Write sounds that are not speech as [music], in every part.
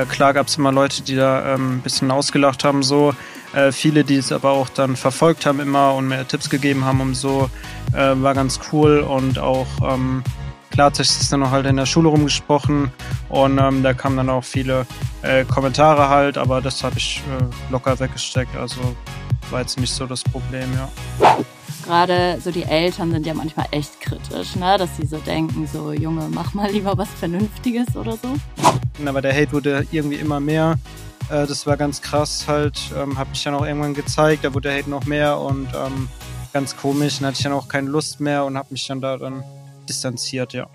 Äh, klar gab es immer Leute, die da ähm, ein bisschen ausgelacht haben, so. Äh, viele, die es aber auch dann verfolgt haben immer und mir Tipps gegeben haben und so. Äh, war ganz cool und auch ähm, klar hat sich das dann auch halt in der Schule rumgesprochen und ähm, da kamen dann auch viele äh, Kommentare halt, aber das habe ich äh, locker weggesteckt. Also war jetzt nicht so das Problem, ja. Gerade so die Eltern sind ja manchmal echt kritisch, ne? dass sie so denken, so Junge, mach mal lieber was Vernünftiges oder so. Aber der Hate wurde irgendwie immer mehr. Äh, das war ganz krass halt, ähm, habe ich dann auch irgendwann gezeigt, da wurde der Hate noch mehr und ähm, ganz komisch. Dann hatte ich dann auch keine Lust mehr und habe mich dann da dann distanziert, ja.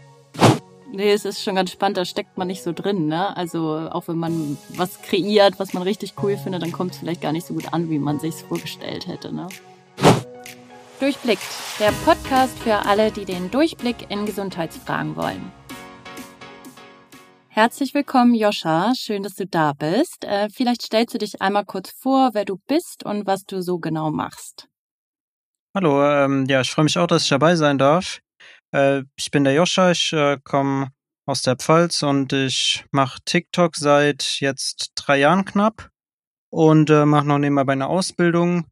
Nee, es ist schon ganz spannend, da steckt man nicht so drin, ne? Also auch wenn man was kreiert, was man richtig cool findet, dann kommt es vielleicht gar nicht so gut an, wie man sich vorgestellt hätte, ne? Durchblickt, der Podcast für alle, die den Durchblick in Gesundheitsfragen wollen. Herzlich willkommen, Joscha. Schön, dass du da bist. Äh, vielleicht stellst du dich einmal kurz vor, wer du bist und was du so genau machst. Hallo, ähm, ja, ich freue mich auch, dass ich dabei sein darf. Äh, ich bin der Joscha, ich äh, komme aus der Pfalz und ich mache TikTok seit jetzt drei Jahren knapp und äh, mache noch nebenbei eine Ausbildung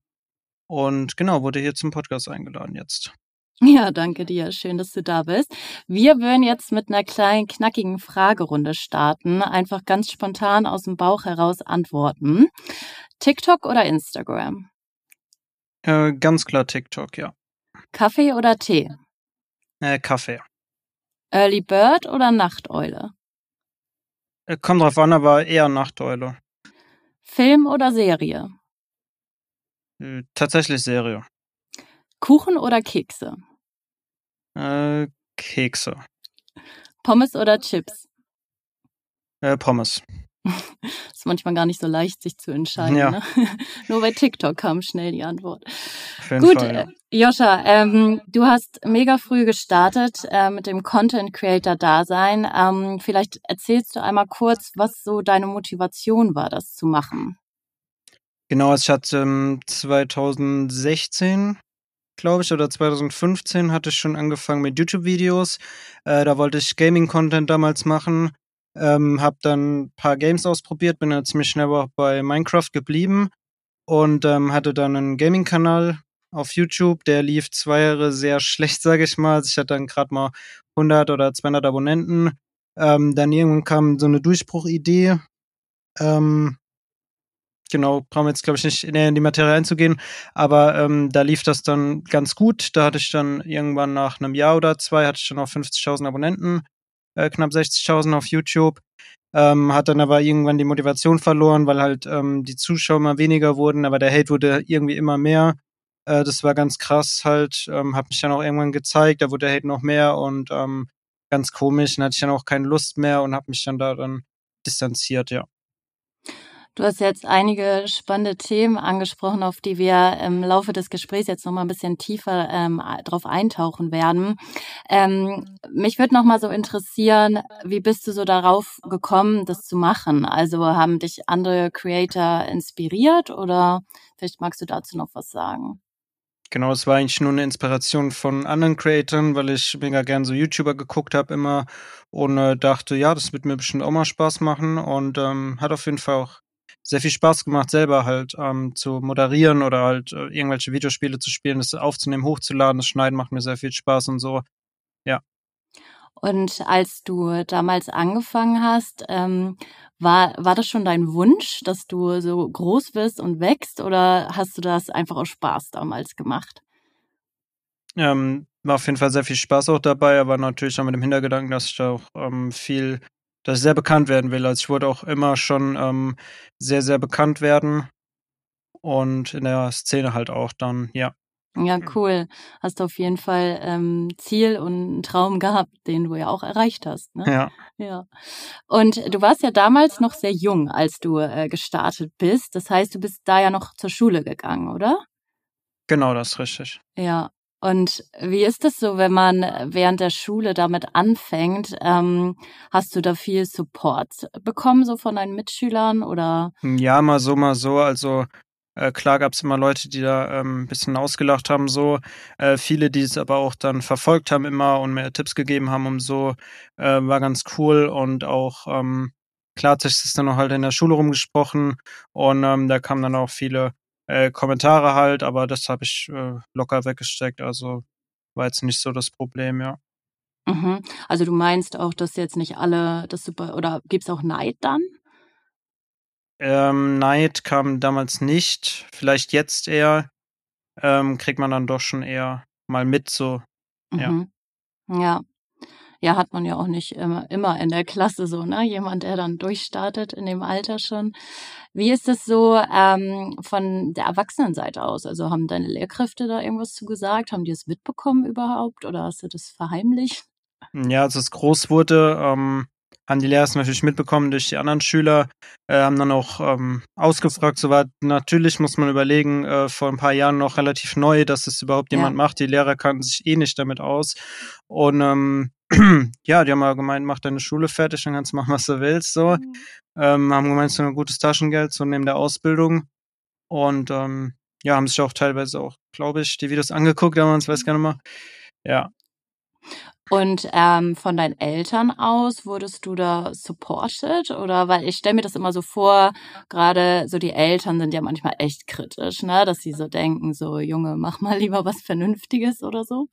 und genau, wurde hier zum Podcast eingeladen jetzt. Ja, danke dir. Schön, dass du da bist. Wir würden jetzt mit einer kleinen, knackigen Fragerunde starten. Einfach ganz spontan aus dem Bauch heraus antworten. TikTok oder Instagram? Äh, ganz klar TikTok, ja. Kaffee oder Tee? Äh, Kaffee. Early Bird oder Nachteule? Äh, kommt drauf an, aber eher Nachteule. Film oder Serie? Äh, tatsächlich Serie. Kuchen oder Kekse? Äh, Kekse. Pommes oder Chips? Äh, Pommes. [laughs] ist manchmal gar nicht so leicht, sich zu entscheiden. Ja. Ne? [laughs] Nur bei TikTok kam schnell die Antwort. Gut, Fall, ja. Äh, Joscha, ähm, du hast mega früh gestartet äh, mit dem Content Creator Dasein. Ähm, vielleicht erzählst du einmal kurz, was so deine Motivation war, das zu machen. Genau, also ich hatte ähm, 2016, glaube ich, oder 2015 hatte ich schon angefangen mit YouTube-Videos. Äh, da wollte ich Gaming-Content damals machen. Ähm, hab dann ein paar Games ausprobiert, bin dann ziemlich schnell auch bei Minecraft geblieben und ähm, hatte dann einen Gaming-Kanal auf YouTube. Der lief zwei Jahre sehr [laughs] schlecht, sage ich mal. Also ich hatte dann gerade mal 100 oder 200 Abonnenten. Ähm, dann irgendwann kam so eine Durchbruchidee. Ähm, genau, brauchen wir jetzt, glaube ich, nicht näher in die Materie einzugehen, aber ähm, da lief das dann ganz gut. Da hatte ich dann irgendwann nach einem Jahr oder zwei, hatte ich dann auch 50.000 Abonnenten, äh, knapp 60.000 auf YouTube. Ähm, hat dann aber irgendwann die Motivation verloren, weil halt ähm, die Zuschauer immer weniger wurden, aber der Hate wurde irgendwie immer mehr. Äh, das war ganz krass halt, ähm, hat mich dann auch irgendwann gezeigt, da wurde der Hate noch mehr und ähm, ganz komisch, dann hatte ich dann auch keine Lust mehr und habe mich dann da dann distanziert, ja. Du hast jetzt einige spannende Themen angesprochen, auf die wir im Laufe des Gesprächs jetzt noch mal ein bisschen tiefer ähm, drauf eintauchen werden. Ähm, mich würde noch mal so interessieren, wie bist du so darauf gekommen, das zu machen? Also haben dich andere Creator inspiriert oder vielleicht magst du dazu noch was sagen? Genau, es war eigentlich nur eine Inspiration von anderen Creatoren, weil ich mega gern so YouTuber geguckt habe immer und äh, dachte, ja, das wird mir bestimmt auch mal Spaß machen und ähm, hat auf jeden Fall auch sehr viel Spaß gemacht, selber halt ähm, zu moderieren oder halt äh, irgendwelche Videospiele zu spielen, das aufzunehmen, hochzuladen, das Schneiden macht mir sehr viel Spaß und so. Ja. Und als du damals angefangen hast, ähm, war, war das schon dein Wunsch, dass du so groß wirst und wächst oder hast du das einfach aus Spaß damals gemacht? Ähm, war auf jeden Fall sehr viel Spaß auch dabei, aber natürlich auch mit dem Hintergedanken, dass ich da auch ähm, viel dass ich sehr bekannt werden will. Also ich wollte auch immer schon ähm, sehr, sehr bekannt werden. Und in der Szene halt auch dann, ja. Ja, cool. Hast auf jeden Fall ähm, Ziel und einen Traum gehabt, den du ja auch erreicht hast. Ne? Ja. Ja. Und du warst ja damals noch sehr jung, als du äh, gestartet bist. Das heißt, du bist da ja noch zur Schule gegangen, oder? Genau, das ist richtig. Ja. Und wie ist es so, wenn man während der Schule damit anfängt? Ähm, hast du da viel Support bekommen, so von deinen Mitschülern oder? Ja, mal so, mal so. Also äh, klar gab es immer Leute, die da ähm, ein bisschen ausgelacht haben, so. Äh, viele, die es aber auch dann verfolgt haben immer und mir Tipps gegeben haben und so, äh, war ganz cool und auch ähm, klar hat das dann auch halt in der Schule rumgesprochen und ähm, da kamen dann auch viele äh, Kommentare halt, aber das habe ich äh, locker weggesteckt, also war jetzt nicht so das Problem, ja. Mhm. Also du meinst auch, dass jetzt nicht alle das super oder gibt's auch Neid dann? Ähm, Neid kam damals nicht, vielleicht jetzt eher, ähm, kriegt man dann doch schon eher mal mit so. Mhm. Ja. Ja, hat man ja auch nicht immer, immer in der Klasse so, ne? Jemand, der dann durchstartet in dem Alter schon. Wie ist das so ähm, von der Erwachsenenseite aus? Also haben deine Lehrkräfte da irgendwas zu gesagt? Haben die es mitbekommen überhaupt oder hast du das verheimlicht? Ja, als es groß wurde, ähm, haben die Lehrer es natürlich mitbekommen durch die anderen Schüler, äh, haben dann auch ähm, ausgefragt, soweit natürlich muss man überlegen, äh, vor ein paar Jahren noch relativ neu, dass es überhaupt Ja. jemand macht. Die Lehrer kannten sich eh nicht damit aus. Und ähm, [clears throat] ja, die haben mal gemeint, mach deine Schule fertig, dann kannst du machen, was du willst. So. Ähm, haben gemeint, so ein gutes Taschengeld, so neben der Ausbildung. Und ähm, ja, haben sich auch teilweise auch, glaube ich, die Videos angeguckt damals, weiß gar nicht mehr. Ja, Und ähm, von deinen Eltern aus wurdest du da supported? Oder weil ich stelle mir das immer so vor, gerade so die Eltern sind ja manchmal echt kritisch, ne? Dass sie so denken, so Junge, mach mal lieber was Vernünftiges oder so.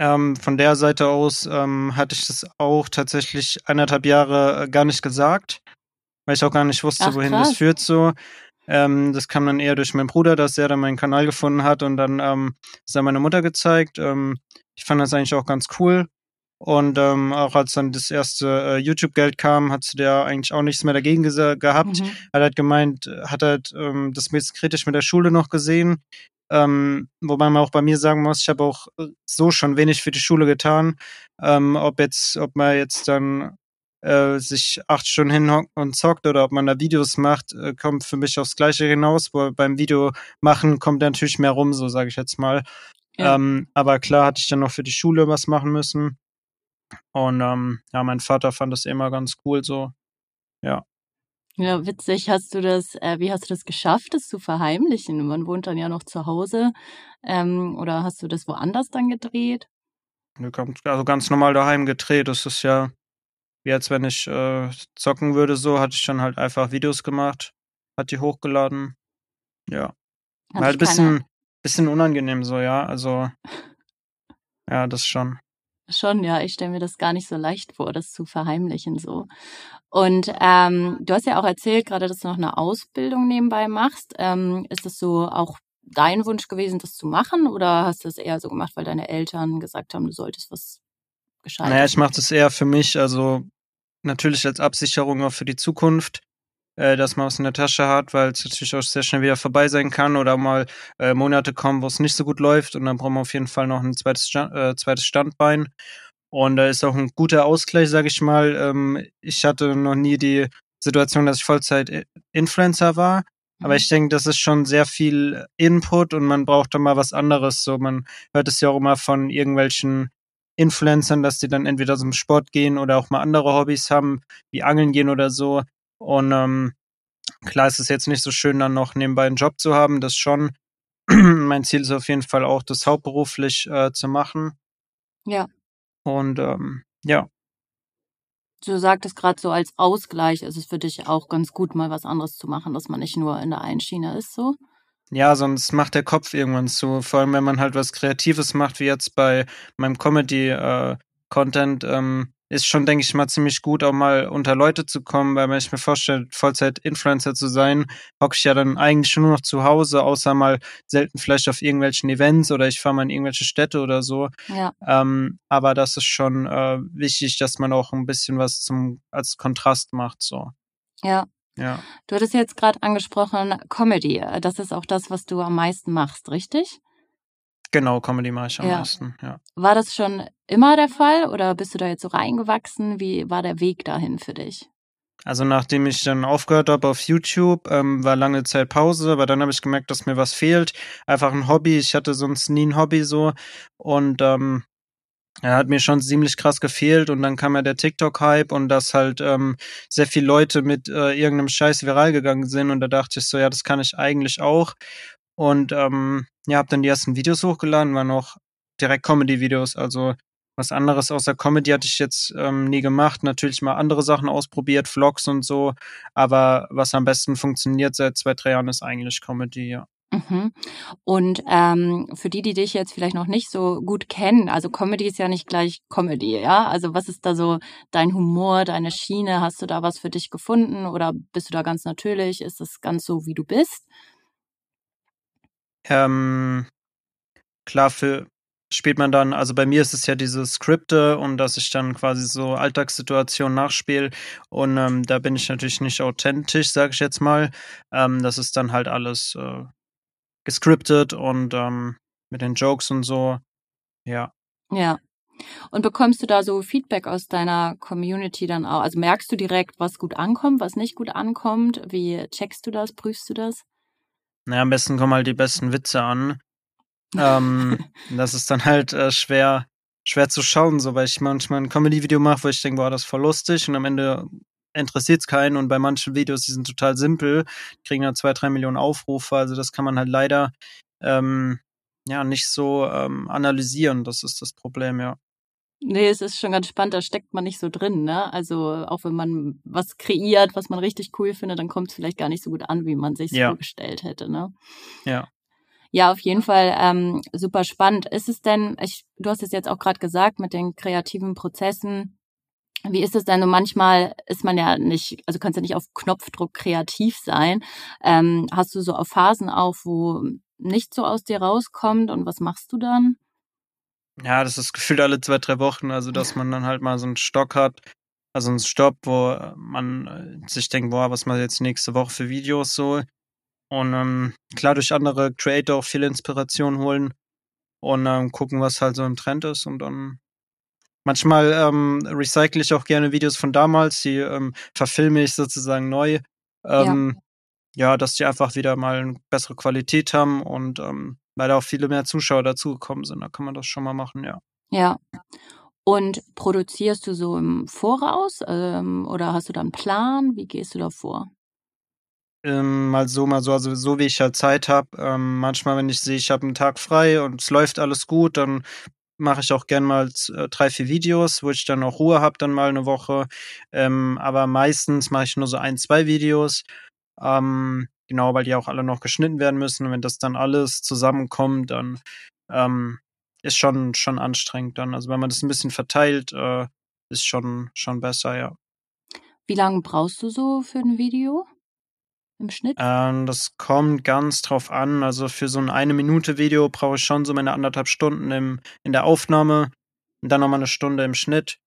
Ähm, von der Seite aus ähm, hatte ich das auch tatsächlich anderthalb Jahre äh, gar nicht gesagt, weil ich auch gar nicht wusste, Ach, wohin das krass. führt so. Ähm, das kam dann eher durch meinen Bruder, dass er dann meinen Kanal gefunden hat und dann ähm, ist er meine Mutter gezeigt. Ähm, ich fand das eigentlich auch ganz cool. Und ähm, auch als dann das erste äh, YouTube-Geld kam, hat sie der eigentlich auch nichts mehr dagegen gehabt. Mhm. Hat halt gemeint, hat halt ähm, das kritisch mit der Schule noch gesehen. Ähm, wobei man auch bei mir sagen muss, ich habe auch äh, so schon wenig für die Schule getan. Ähm, ob jetzt, ob man jetzt dann äh, sich acht Stunden hinhockt und zockt oder ob man da Videos macht, äh, kommt für mich aufs Gleiche hinaus. Wo beim Video machen kommt natürlich mehr rum, so sage ich jetzt mal. Ja. Ähm, aber klar hatte ich dann noch für die Schule was machen müssen. Und ähm, ja, mein Vater fand das immer ganz cool so. Ja. Ja, witzig. Hast du das, äh, wie hast du das geschafft, das zu verheimlichen? Man wohnt dann ja noch zu Hause. Ähm, oder hast du das woanders dann gedreht? Also ganz normal daheim gedreht. Das ist ja wie als wenn ich äh, zocken würde, so hatte ich dann halt einfach Videos gemacht, hat die hochgeladen. Ja. Hat halt ein bisschen, bisschen unangenehm so, ja. Also, ja, das schon. Schon, ja, ich stelle mir das gar nicht so leicht vor, das zu verheimlichen so. Und ähm, du hast ja auch erzählt, gerade, dass du noch eine Ausbildung nebenbei machst. Ähm, ist das so auch dein Wunsch gewesen, das zu machen, oder hast du es eher so gemacht, weil deine Eltern gesagt haben, du solltest was Gescheites? Naja, ich mache das eher für mich, also natürlich als Absicherung auch für die Zukunft, äh, dass man was in der Tasche hat, weil es natürlich auch sehr schnell wieder vorbei sein kann oder mal äh, Monate kommen, wo es nicht so gut läuft und dann brauchen wir auf jeden Fall noch ein zweites, äh, zweites Standbein. Und da ist auch ein guter Ausgleich, sage ich mal. Ähm, ich hatte noch nie die Situation, dass ich Vollzeit-Influencer war. Aber ich denke, das ist schon sehr viel Input und man braucht da mal was anderes. So, man hört es ja auch immer von irgendwelchen Influencern, dass die dann entweder zum Sport gehen oder auch mal andere Hobbys haben, wie Angeln gehen oder so. Und ähm, klar ist es jetzt nicht so schön, dann noch nebenbei einen Job zu haben, das schon. [clears throat] mein Ziel ist auf jeden Fall auch, das hauptberuflich äh, zu machen. Ja. Und ähm, ja, Du sagtest gerade so als Ausgleich ist es für dich auch ganz gut, mal was anderes zu machen, dass man nicht nur in der einen Schiene ist, so. Ja, sonst macht der Kopf irgendwann zu. Vor allem, wenn man halt was Kreatives macht, wie jetzt bei meinem Comedy-Content, ähm, ist schon, denke ich mal, ziemlich gut, auch mal unter Leute zu kommen, weil wenn ich mir vorstelle, Vollzeit-Influencer zu sein, hocke ich ja dann eigentlich schon nur noch zu Hause, außer mal selten vielleicht auf irgendwelchen Events oder ich fahre mal in irgendwelche Städte oder so. Ja. Ähm, aber das ist schon äh, wichtig, dass man auch ein bisschen was zum als Kontrast macht, so. Ja. Ja. Du hattest jetzt gerade angesprochen, Comedy. Das ist auch das, was du am meisten machst, richtig? Genau, Comedy mache ich am Ja. meisten, ja. War das schon immer der Fall oder bist du da jetzt so reingewachsen? Wie war der Weg dahin für dich? Also nachdem ich dann aufgehört habe auf YouTube, ähm, war lange Zeit Pause, aber dann habe ich gemerkt, dass mir was fehlt. Einfach ein Hobby. Ich hatte sonst nie ein Hobby so. Und ähm, er hat mir schon ziemlich krass gefehlt und dann kam ja der TikTok-Hype und dass halt ähm, sehr viele Leute mit äh, irgendeinem Scheiß viral gegangen sind und da dachte ich so, ja, das kann ich eigentlich auch. Und ähm, ja, habe dann die ersten Videos hochgeladen, waren auch direkt Comedy-Videos, also was anderes außer Comedy hatte ich jetzt ähm, nie gemacht. Natürlich mal andere Sachen ausprobiert, Vlogs und so. Aber was am besten funktioniert seit zwei, drei Jahren ist eigentlich Comedy, ja. Mhm. Und ähm, für die, die dich jetzt vielleicht noch nicht so gut kennen, also Comedy ist ja nicht gleich Comedy, ja? Also was ist da so dein Humor, deine Schiene? Hast du da was für dich gefunden oder bist du da ganz natürlich? Ist das ganz so, wie du bist? Ähm, klar, für spielt man dann, also bei mir ist es ja diese Skripte und dass ich dann quasi so Alltagssituationen nachspiele und ähm, da bin ich natürlich nicht authentisch, sage ich jetzt mal. Ähm, das ist dann halt alles äh, gescriptet und ähm, mit den Jokes und so. Ja. Ja. Und bekommst du da so Feedback aus deiner Community dann auch? Also merkst du direkt, was gut ankommt, was nicht gut ankommt? Wie checkst du das, prüfst du das? Naja, am besten kommen halt die besten Witze an. ähm, [laughs] das ist dann halt äh, schwer, schwer zu schauen, so weil ich manchmal ein Comedy-Video mache, wo ich denke, boah, das ist voll lustig und am Ende interessiert es keinen und bei manchen Videos, die sind total simpel, kriegen dann zwei, drei Millionen Aufrufe. Also das kann man halt leider ähm, ja nicht so ähm, analysieren. Das ist das Problem, ja. Nee, es ist schon ganz spannend, da steckt man nicht so drin, ne? Also auch wenn man was kreiert, was man richtig cool findet, dann kommt es vielleicht gar nicht so gut an, wie man sich ja. vorgestellt hätte, ne? Ja. Ja, auf jeden Fall ähm, super spannend. Ist es denn, ich, du hast es jetzt auch gerade gesagt, mit den kreativen Prozessen, wie ist es denn? Und manchmal ist man ja nicht, also kannst ja nicht auf Knopfdruck kreativ sein. Ähm, hast du so auf Phasen auch, wo nicht so aus dir rauskommt und was machst du dann? Ja, das ist gefühlt alle zwei, drei Wochen, also dass man dann halt mal so einen Stock hat, also einen Stopp, wo man äh, sich denkt, boah, was mal jetzt nächste Woche für Videos so. Und ähm, klar durch andere Creator auch viel Inspiration holen und ähm, gucken, was halt so im Trend ist und dann Manchmal ähm, recycle ich auch gerne Videos von damals, die ähm, verfilme ich sozusagen neu. Ähm, ja. ja. dass die einfach wieder mal eine bessere Qualität haben und ähm, leider auch viele mehr Zuschauer dazugekommen sind. Da kann man das schon mal machen, ja. Ja. Und produzierst du so im Voraus ähm, oder hast du da einen Plan? Wie gehst du da vor? Ähm, mal so, mal so, also so wie ich halt Zeit habe. Ähm, manchmal, wenn ich sehe, ich habe einen Tag frei und es läuft alles gut, dann mache ich auch gern mal äh, drei, vier Videos, wo ich dann auch Ruhe habe, dann mal eine Woche. Ähm, aber meistens mache ich nur so ein, zwei Videos. Ähm, genau, weil die auch alle noch geschnitten werden müssen. Und wenn das dann alles zusammenkommt, dann ähm, ist schon, schon anstrengend dann. Also wenn man das ein bisschen verteilt, äh, ist schon, schon besser, ja. Wie lange brauchst du so für ein Video? im Schnitt? Ähm, das kommt ganz drauf an. Also für so ein eine Minute Video brauche ich schon so meine anderthalb Stunden im, in der Aufnahme und dann nochmal eine Stunde im Schnitt.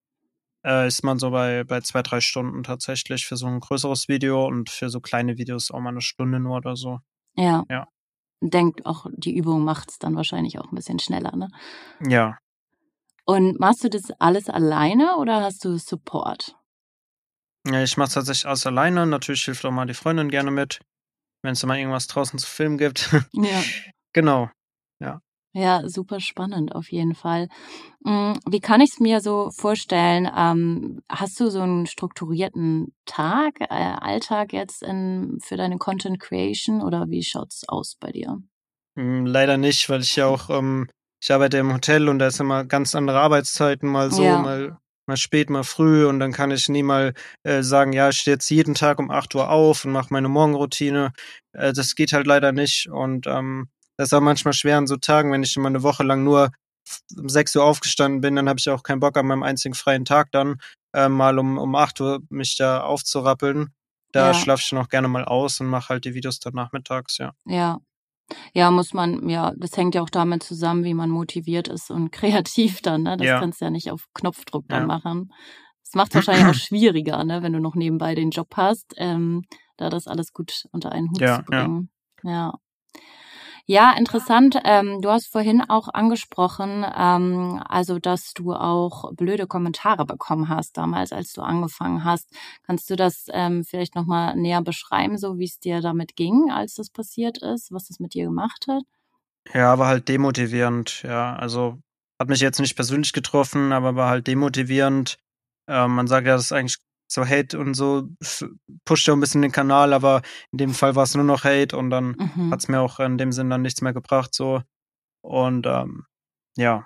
Äh, ist man so bei, bei zwei, drei Stunden tatsächlich für so ein größeres Video und für so kleine Videos auch mal eine Stunde nur oder so. Ja. Ja. Denkt auch, die Übung macht es dann wahrscheinlich auch ein bisschen schneller, ne? Ja. Und machst du das alles alleine oder hast du Support? Ja, ich mache es tatsächlich alles alleine. Natürlich hilft auch mal die Freundin gerne mit, wenn es mal irgendwas draußen zu filmen gibt. Ja. [laughs] genau. Ja. Ja, super spannend auf jeden Fall. Hm, wie kann ich es mir so vorstellen? Ähm, hast du so einen strukturierten Tag, äh, Alltag jetzt in, für deine Content Creation oder wie schaut's aus bei dir? Hm, leider nicht, weil ich ja auch, ähm, ich arbeite im Hotel und da ist immer ganz andere Arbeitszeiten, mal so, ja. mal mal spät, mal früh und dann kann ich nie mal äh, sagen, ja, ich stehe jetzt jeden Tag um 8 Uhr auf und mache meine Morgenroutine. Äh, das geht halt leider nicht und ähm, das ist auch manchmal schwer an so Tagen, wenn ich immer eine Woche lang nur um 6 Uhr aufgestanden bin, dann habe ich auch keinen Bock an meinem einzigen freien Tag dann äh, mal um, um 8 Uhr mich da aufzurappeln. Da ja. schlafe ich noch gerne mal aus und mache halt die Videos dann nachmittags, ja. Ja, ja, muss man, ja, das hängt ja auch damit zusammen, wie man motiviert ist und [laughs] kreativ dann, ne? Das ja. kannst du ja nicht auf Knopfdruck dann ja. machen. Das macht es wahrscheinlich auch [clears throat] schwieriger, ne, wenn du noch nebenbei den Job hast, ähm, da das alles gut unter einen Hut ja, zu bringen. Ja. Ja. Interessant. Ähm, du hast vorhin auch angesprochen, ähm, also dass du auch blöde Kommentare bekommen hast damals, als du angefangen hast. Kannst du das ähm, vielleicht nochmal näher beschreiben, so wie es dir damit ging, als das passiert ist, was das mit dir gemacht hat? Ja, war halt demotivierend, ja. Also hat mich jetzt nicht persönlich getroffen, aber war halt demotivierend. Ähm, man sagt ja, das ist eigentlich so Hate und so pusht ja ein bisschen den Kanal, aber in dem Fall war es nur noch Hate und dann mhm. hat es mir auch in dem Sinn dann nichts mehr gebracht, so. Und ähm, ja.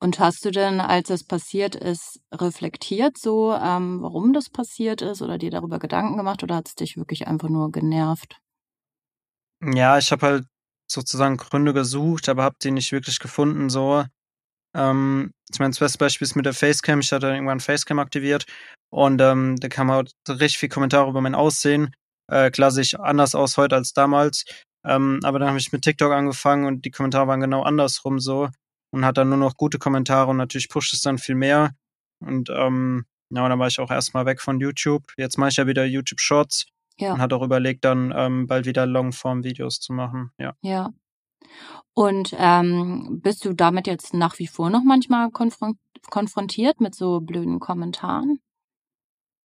Und hast du denn, als es passiert ist, reflektiert so, ähm, warum das passiert ist oder dir darüber Gedanken gemacht oder hat es dich wirklich einfach nur genervt? Ja, ich habe halt sozusagen Gründe gesucht, aber habe die nicht wirklich gefunden so. Ähm, ich meine, das beste Beispiel ist mit der Facecam. Ich hatte irgendwann Facecam aktiviert und ähm, da kam halt richtig viel Kommentare über mein Aussehen. Äh, klar sehe ich anders aus heute als damals. Ähm, aber dann habe ich mit TikTok angefangen und die Kommentare waren genau andersrum so und hat dann nur noch gute Kommentare und natürlich pusht es dann viel mehr. Und ähm, ja, dann war ich auch erstmal weg von YouTube. Jetzt mache ich ja wieder YouTube Shorts ja. und hat auch überlegt, dann ähm, bald wieder Longform-Videos zu machen. Ja. Ja. Und ähm, bist du damit jetzt nach wie vor noch manchmal konfron konfrontiert mit so blöden Kommentaren?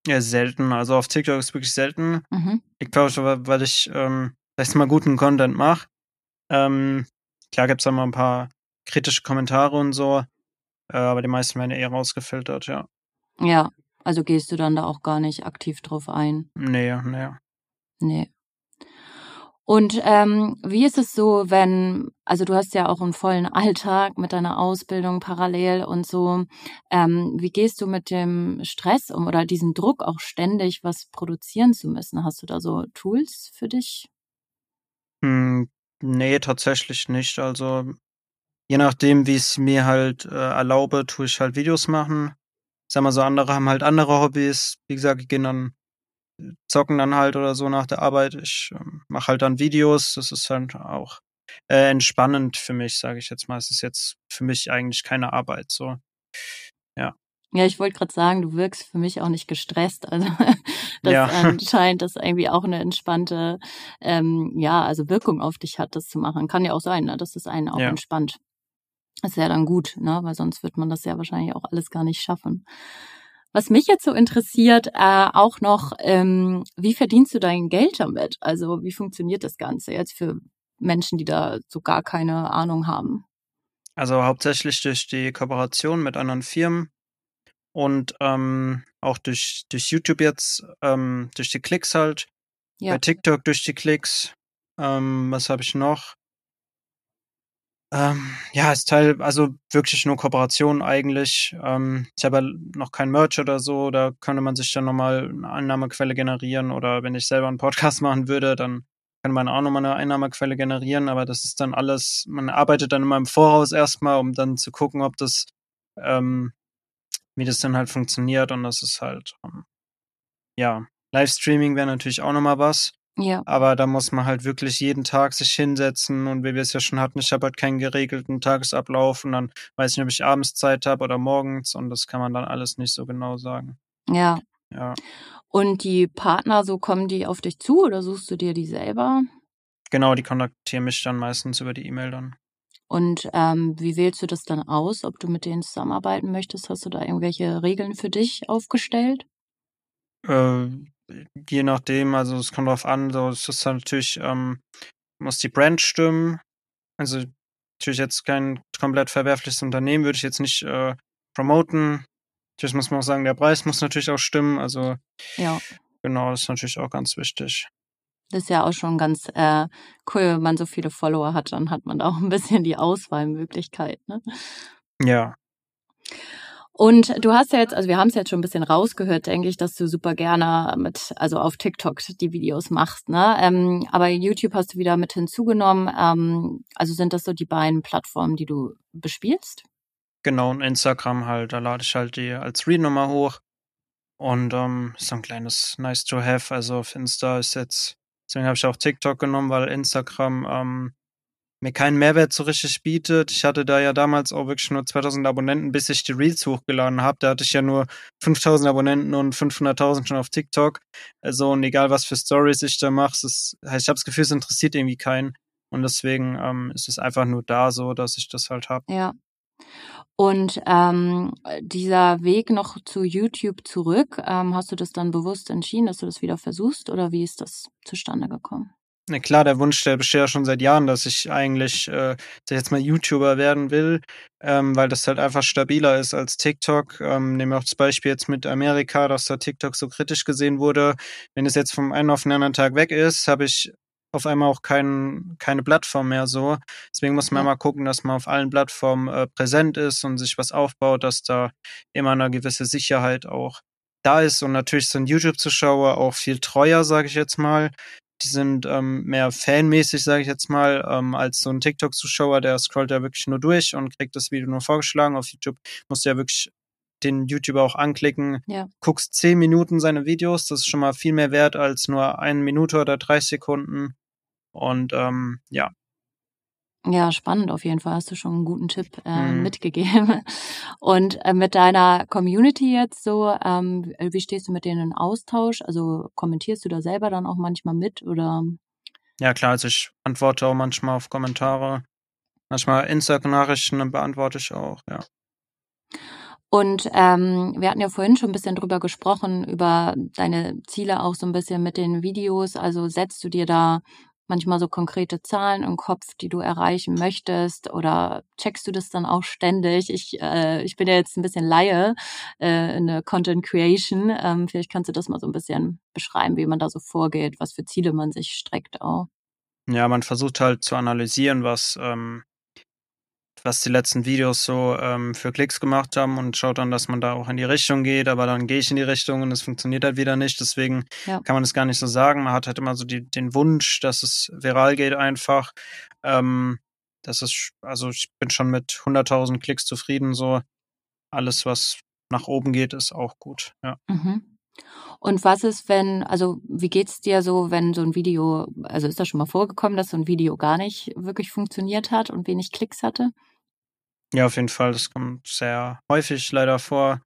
Ja, selten. Also auf TikTok ist wirklich selten. Mhm. Ich glaube, weil ich, ähm, sag ich mal, guten Content mache. Ähm, klar gibt's da mal ein paar kritische Kommentare und so, äh, aber die meisten werden eher rausgefiltert, ja. Ja, also gehst du dann da auch gar nicht aktiv drauf ein? Nee, nee. Nee. Und ähm, wie ist es so, wenn, also du hast ja auch einen vollen Alltag mit deiner Ausbildung parallel und so, ähm, wie gehst du mit dem Stress um oder diesem Druck auch ständig was produzieren zu müssen? Hast du da so Tools für dich? Hm, nee, tatsächlich nicht. Also je nachdem, wie es mir halt äh, erlaube, tue ich halt Videos machen. Sag mal so, andere haben halt andere Hobbys. Wie gesagt, gehen dann zocken dann halt oder so nach der Arbeit. Ich äh, mache halt dann Videos. Das ist halt auch äh, entspannend für mich, sage ich jetzt mal. Es ist jetzt für mich eigentlich keine Arbeit. So, ja. Ja, ich wollte gerade sagen, du wirkst für mich auch nicht gestresst. [laughs] Also das ja. [laughs] anscheinend das irgendwie auch eine entspannte, ähm, ja, also Wirkung auf dich hat, das zu machen. Kann ja auch sein, ne? dass das einen auch ja. entspannt. Das ist ja dann gut, ne? weil sonst wird man das ja wahrscheinlich auch alles gar nicht schaffen. Was mich jetzt so interessiert, äh, auch noch, ähm, wie verdienst du dein Geld damit? Also wie funktioniert das Ganze jetzt für Menschen, die da so gar keine Ahnung haben? Also hauptsächlich durch die Kooperation mit anderen Firmen und ähm, auch durch, durch YouTube jetzt, ähm, durch die Klicks halt. Ja. Bei TikTok durch die Klicks. Ähm, was habe ich noch? Ähm, ja, ist Teil, also wirklich nur Kooperation eigentlich. Ähm, ich habe noch kein Merch oder so, da könnte man sich dann nochmal eine Einnahmequelle generieren oder wenn ich selber einen Podcast [laughs] machen würde, dann könnte man auch nochmal eine Einnahmequelle generieren, aber das ist dann alles, man arbeitet dann immer im Voraus erstmal, um dann zu gucken, ob das, ähm, wie das dann halt funktioniert und das ist halt, ähm, ja, Livestreaming wäre natürlich auch nochmal was. Ja. Aber da muss man halt wirklich jeden Tag sich hinsetzen und wie wir es ja schon hatten, ich habe halt keinen geregelten Tagesablauf und dann weiß ich nicht, ob ich abends Zeit habe oder morgens und das kann man dann alles nicht so genau sagen. Ja. Ja. Und die Partner, so kommen die auf dich zu oder suchst du dir die selber? Genau, die kontaktieren mich dann meistens über die E-Mail dann. Und ähm, wie wählst du das dann aus, ob du mit denen zusammenarbeiten möchtest? Hast du da irgendwelche Regeln für dich aufgestellt? Äh, je nachdem, also es kommt drauf an, so es ist natürlich, ähm, muss die Brand stimmen. Also natürlich jetzt kein komplett verwerfliches Unternehmen, würde ich jetzt nicht äh, promoten. Natürlich muss man auch sagen, der Preis muss natürlich auch stimmen. Also ja. genau, das ist natürlich auch ganz wichtig. Das ist ja auch schon ganz äh, cool, wenn man so viele Follower hat, dann hat man auch ein bisschen die Auswahlmöglichkeit. Ne? Ja. Und du hast ja jetzt, also wir haben es jetzt schon ein bisschen rausgehört, denke ich, dass du super gerne mit, also auf TikTok die Videos machst, ne? Ähm, aber YouTube hast du wieder mit hinzugenommen. Ähm, also sind das so die beiden Plattformen, die du bespielst? Genau, und Instagram halt, da lade ich halt die als Read nochmal hoch. Und ähm, so ein kleines Nice to have. Also auf Insta ist jetzt, deswegen habe ich auch TikTok genommen, weil Instagram ähm, mir keinen Mehrwert so richtig bietet. Ich hatte da ja damals auch wirklich nur 2000 Abonnenten, bis ich die Reels hochgeladen habe. Da hatte ich ja nur 5000 Abonnenten und 500.000 schon auf TikTok. Also und egal was für Stories ich da mache, ist, ich habe das Gefühl, es interessiert irgendwie keinen. Und deswegen ähm, ist es einfach nur da so, dass ich das halt habe. Ja. Und ähm, dieser Weg noch zu YouTube zurück, ähm, hast du das dann bewusst entschieden, dass du das wieder versuchst oder wie ist das zustande gekommen? Na klar, der Wunsch, der besteht ja schon seit Jahren, dass ich eigentlich äh, jetzt mal YouTuber werden will, ähm, weil das halt einfach stabiler ist als TikTok. Ähm, nehmen wir auch das Beispiel jetzt mit Amerika, dass da TikTok so kritisch gesehen wurde. Wenn es jetzt vom einen auf den anderen Tag weg ist, habe ich auf einmal auch kein, keine Plattform mehr so. Deswegen muss man ja. immer gucken, dass man auf allen Plattformen äh, präsent ist und sich was aufbaut, dass da immer eine gewisse Sicherheit auch da ist. Und natürlich sind YouTube-Zuschauer auch viel treuer, sage ich jetzt mal. Die sind ähm, mehr fanmäßig, sage ich jetzt mal, ähm, als so ein TikTok-Zuschauer, der scrollt ja wirklich nur durch und kriegt das Video nur vorgeschlagen. Auf YouTube musst du ja wirklich den YouTuber auch anklicken, ja. guckst zehn Minuten seine Videos, das ist schon mal viel mehr wert als nur eine Minute oder 30 Sekunden. Und ähm, ja. Ja, spannend auf jeden Fall. Hast du schon einen guten Tipp äh, mhm. mitgegeben. [laughs] Und äh, mit deiner Community jetzt so, ähm, wie stehst du mit denen in Austausch? Also kommentierst du da selber dann auch manchmal mit oder? Ja, klar, also ich antworte auch manchmal auf Kommentare. Manchmal Instagram-Nachrichten beantworte ich auch, ja. Und ähm, wir hatten ja vorhin schon ein bisschen drüber gesprochen, über deine Ziele auch so ein bisschen mit den Videos. Also setzt du dir da manchmal so konkrete Zahlen im Kopf, die du erreichen möchtest oder checkst du das dann auch ständig? Ich, äh, ich bin ja jetzt ein bisschen Laie äh, in der Content Creation. Ähm, vielleicht kannst du das mal so ein bisschen beschreiben, wie man da so vorgeht, was für Ziele man sich streckt auch. Ja, man versucht halt zu analysieren, was ähm, was die letzten Videos so ähm, für Klicks gemacht haben und schaut dann, dass man da auch in die Richtung geht, aber dann gehe ich in die Richtung und es funktioniert halt wieder nicht. Deswegen ja. kann man es gar nicht so sagen. Man hat halt immer so die, den Wunsch, dass es viral geht einfach. Ähm, das ist, also ich bin schon mit 100.000 Klicks zufrieden. So alles, was nach oben geht, ist auch gut. Ja. Mhm. Und was ist, wenn, also wie geht's dir so, wenn so ein Video, also ist das schon mal vorgekommen, dass so ein Video gar nicht wirklich funktioniert hat und wenig Klicks hatte? Ja, auf jeden Fall. Das kommt sehr häufig leider vor.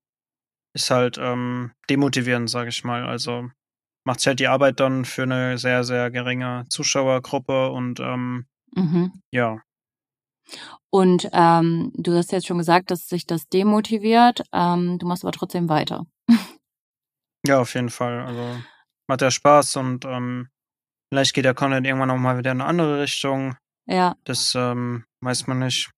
Ist halt ähm, demotivierend, sage ich mal. Also macht halt die Arbeit dann für eine sehr, sehr geringe Zuschauergruppe und ähm, mhm. ja. Und ähm, du hast jetzt schon gesagt, dass sich das demotiviert. Ähm, du machst aber trotzdem weiter. ja, auf jeden Fall. Also macht ja Spaß und ähm, vielleicht geht der Content irgendwann auch mal wieder in eine andere Richtung. Ja. Das ähm, weiß man nicht.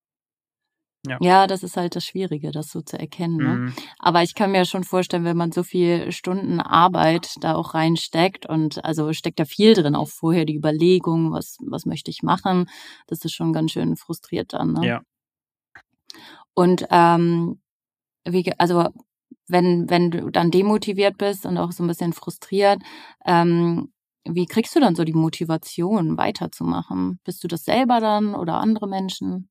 Ja. ja, das ist halt das Schwierige, das so zu erkennen. Ne? Mhm. Aber ich kann mir schon vorstellen, wenn man so viel Stunden Arbeit da auch reinsteckt und also steckt da viel drin, auch vorher die Überlegung, was, was möchte ich machen, das ist schon ganz schön frustriert dann. Ne? Ja. Und ähm, wie, also wenn, wenn du dann demotiviert bist und auch so ein bisschen frustriert, ähm, wie kriegst du dann so die Motivation, weiterzumachen? Bist du das selber dann oder andere Menschen?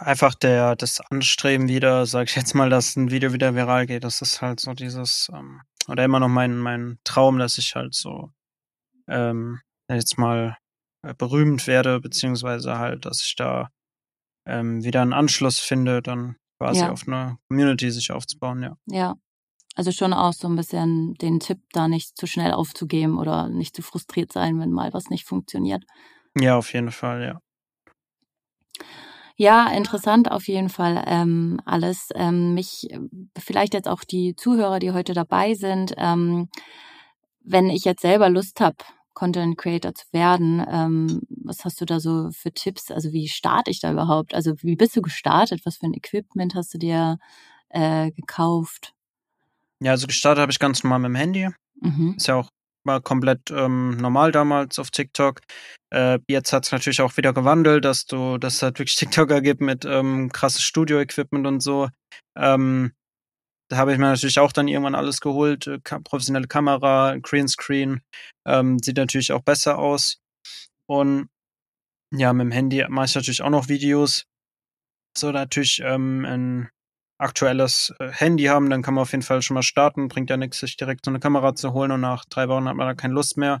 Einfach der, das Anstreben wieder, sag ich jetzt mal, dass ein Video wieder viral geht. Das ist halt so dieses, ähm, oder immer noch mein, mein Traum, dass ich halt so, ähm, jetzt mal äh, berühmt werde, beziehungsweise halt, dass ich da ähm, wieder einen Anschluss finde, dann quasi ja. auf eine Community sich aufzubauen, ja. Ja. Also schon auch so ein bisschen den Tipp, da nicht zu schnell aufzugeben oder nicht zu frustriert sein, wenn mal was nicht funktioniert. Ja, auf jeden Fall, ja. Ja, interessant auf jeden Fall ähm, alles. Ähm, mich, vielleicht jetzt auch die Zuhörer, die heute dabei sind, ähm, wenn ich jetzt selber Lust habe, Content Creator zu werden, ähm, was hast du da so für Tipps? Also wie starte ich da überhaupt? Also wie bist du gestartet? Was für ein Equipment hast du dir äh, gekauft? Ja, also gestartet habe ich ganz normal mit dem Handy. Mhm. Ist ja auch war komplett ähm, normal damals auf TikTok. Äh, jetzt hat es natürlich auch wieder gewandelt, dass du, dass halt wirklich [laughs] TikToker gibt mit ähm, krasses Studio-Equipment und so. Ähm, da habe ich mir natürlich auch dann irgendwann alles geholt. Äh, professionelle Kamera, Greenscreen. Ähm, sieht natürlich auch besser aus. Und ja, mit dem Handy mache ich natürlich auch noch Videos. So, natürlich ähm, ein aktuelles äh, Handy haben, dann kann man auf jeden Fall schon mal starten. Bringt ja nichts, sich direkt so eine Kamera zu holen und nach drei Wochen hat man da keine Lust mehr.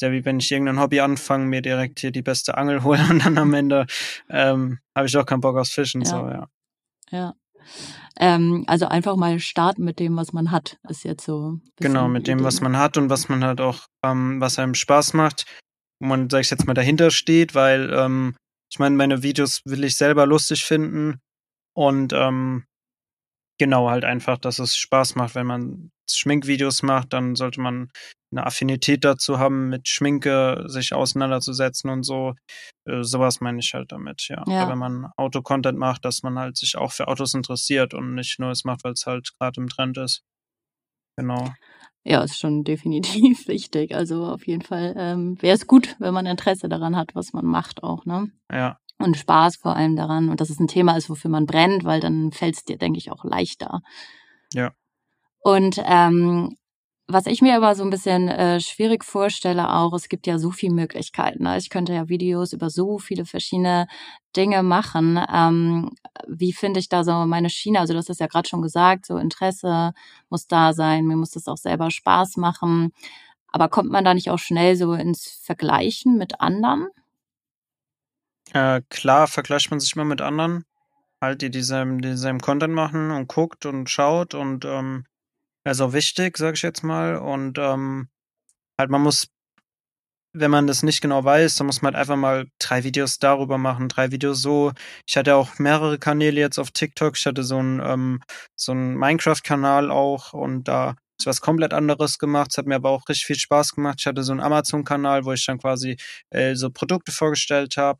Sehr wie wenn ich irgendein Hobby anfange, mir direkt hier die beste Angel [laughs] hole und dann am Ende ähm, habe ich auch keinen Bock aufs Fischen. Ja. So, ja. ja. Ähm, also einfach mal starten mit dem, was man hat, ist jetzt so. Genau, mit dem, was man hat und was man halt auch, ähm, was einem Spaß macht, wo man, sag ich jetzt mal, dahinter steht, weil ähm, ich meine, meine Videos will ich selber lustig finden und ähm, Genau, halt einfach, dass es Spaß macht. Wenn man Schminkvideos macht, dann sollte man eine Affinität dazu haben, mit Schminke sich auseinanderzusetzen und so. Äh, sowas meine ich halt damit, ja. ja. Wenn man Auto-Content macht, dass man halt sich auch für Autos interessiert und nicht nur es macht, weil es halt gerade im Trend ist. Genau. Ja, ist schon definitiv [laughs] wichtig. Also auf jeden Fall ähm, wäre es gut, wenn man Interesse daran hat, was man macht auch, ne? Ja. Und Spaß vor allem daran und dass es ein Thema ist, wofür man brennt, weil dann fällt es dir, denke ich, auch leichter. Ja. Und ähm, was ich mir aber so ein bisschen äh, schwierig vorstelle auch, es gibt ja so viele Möglichkeiten. Ne? Ich könnte ja Videos über so viele verschiedene Dinge machen. Ähm, wie finde ich da so meine Schiene? Also du hast das ja gerade schon gesagt, so Interesse muss da sein, mir muss das auch selber Spaß machen. Aber kommt man da nicht auch schnell so ins Vergleichen mit anderen? Äh, klar vergleicht man sich mal mit anderen, halt die dieselben, dieselben Content machen und guckt und schaut und ähm, also wichtig, sage ich jetzt mal. Und ähm, halt, man muss, wenn man das nicht genau weiß, dann muss man halt einfach mal drei Videos darüber machen, drei Videos so. Ich hatte auch mehrere Kanäle jetzt auf TikTok. Ich hatte so einen ähm, so einen Minecraft-Kanal auch und da ist was komplett anderes gemacht. Es hat mir aber auch richtig viel Spaß gemacht. Ich hatte so einen Amazon-Kanal, wo ich dann quasi äh, so Produkte vorgestellt habe.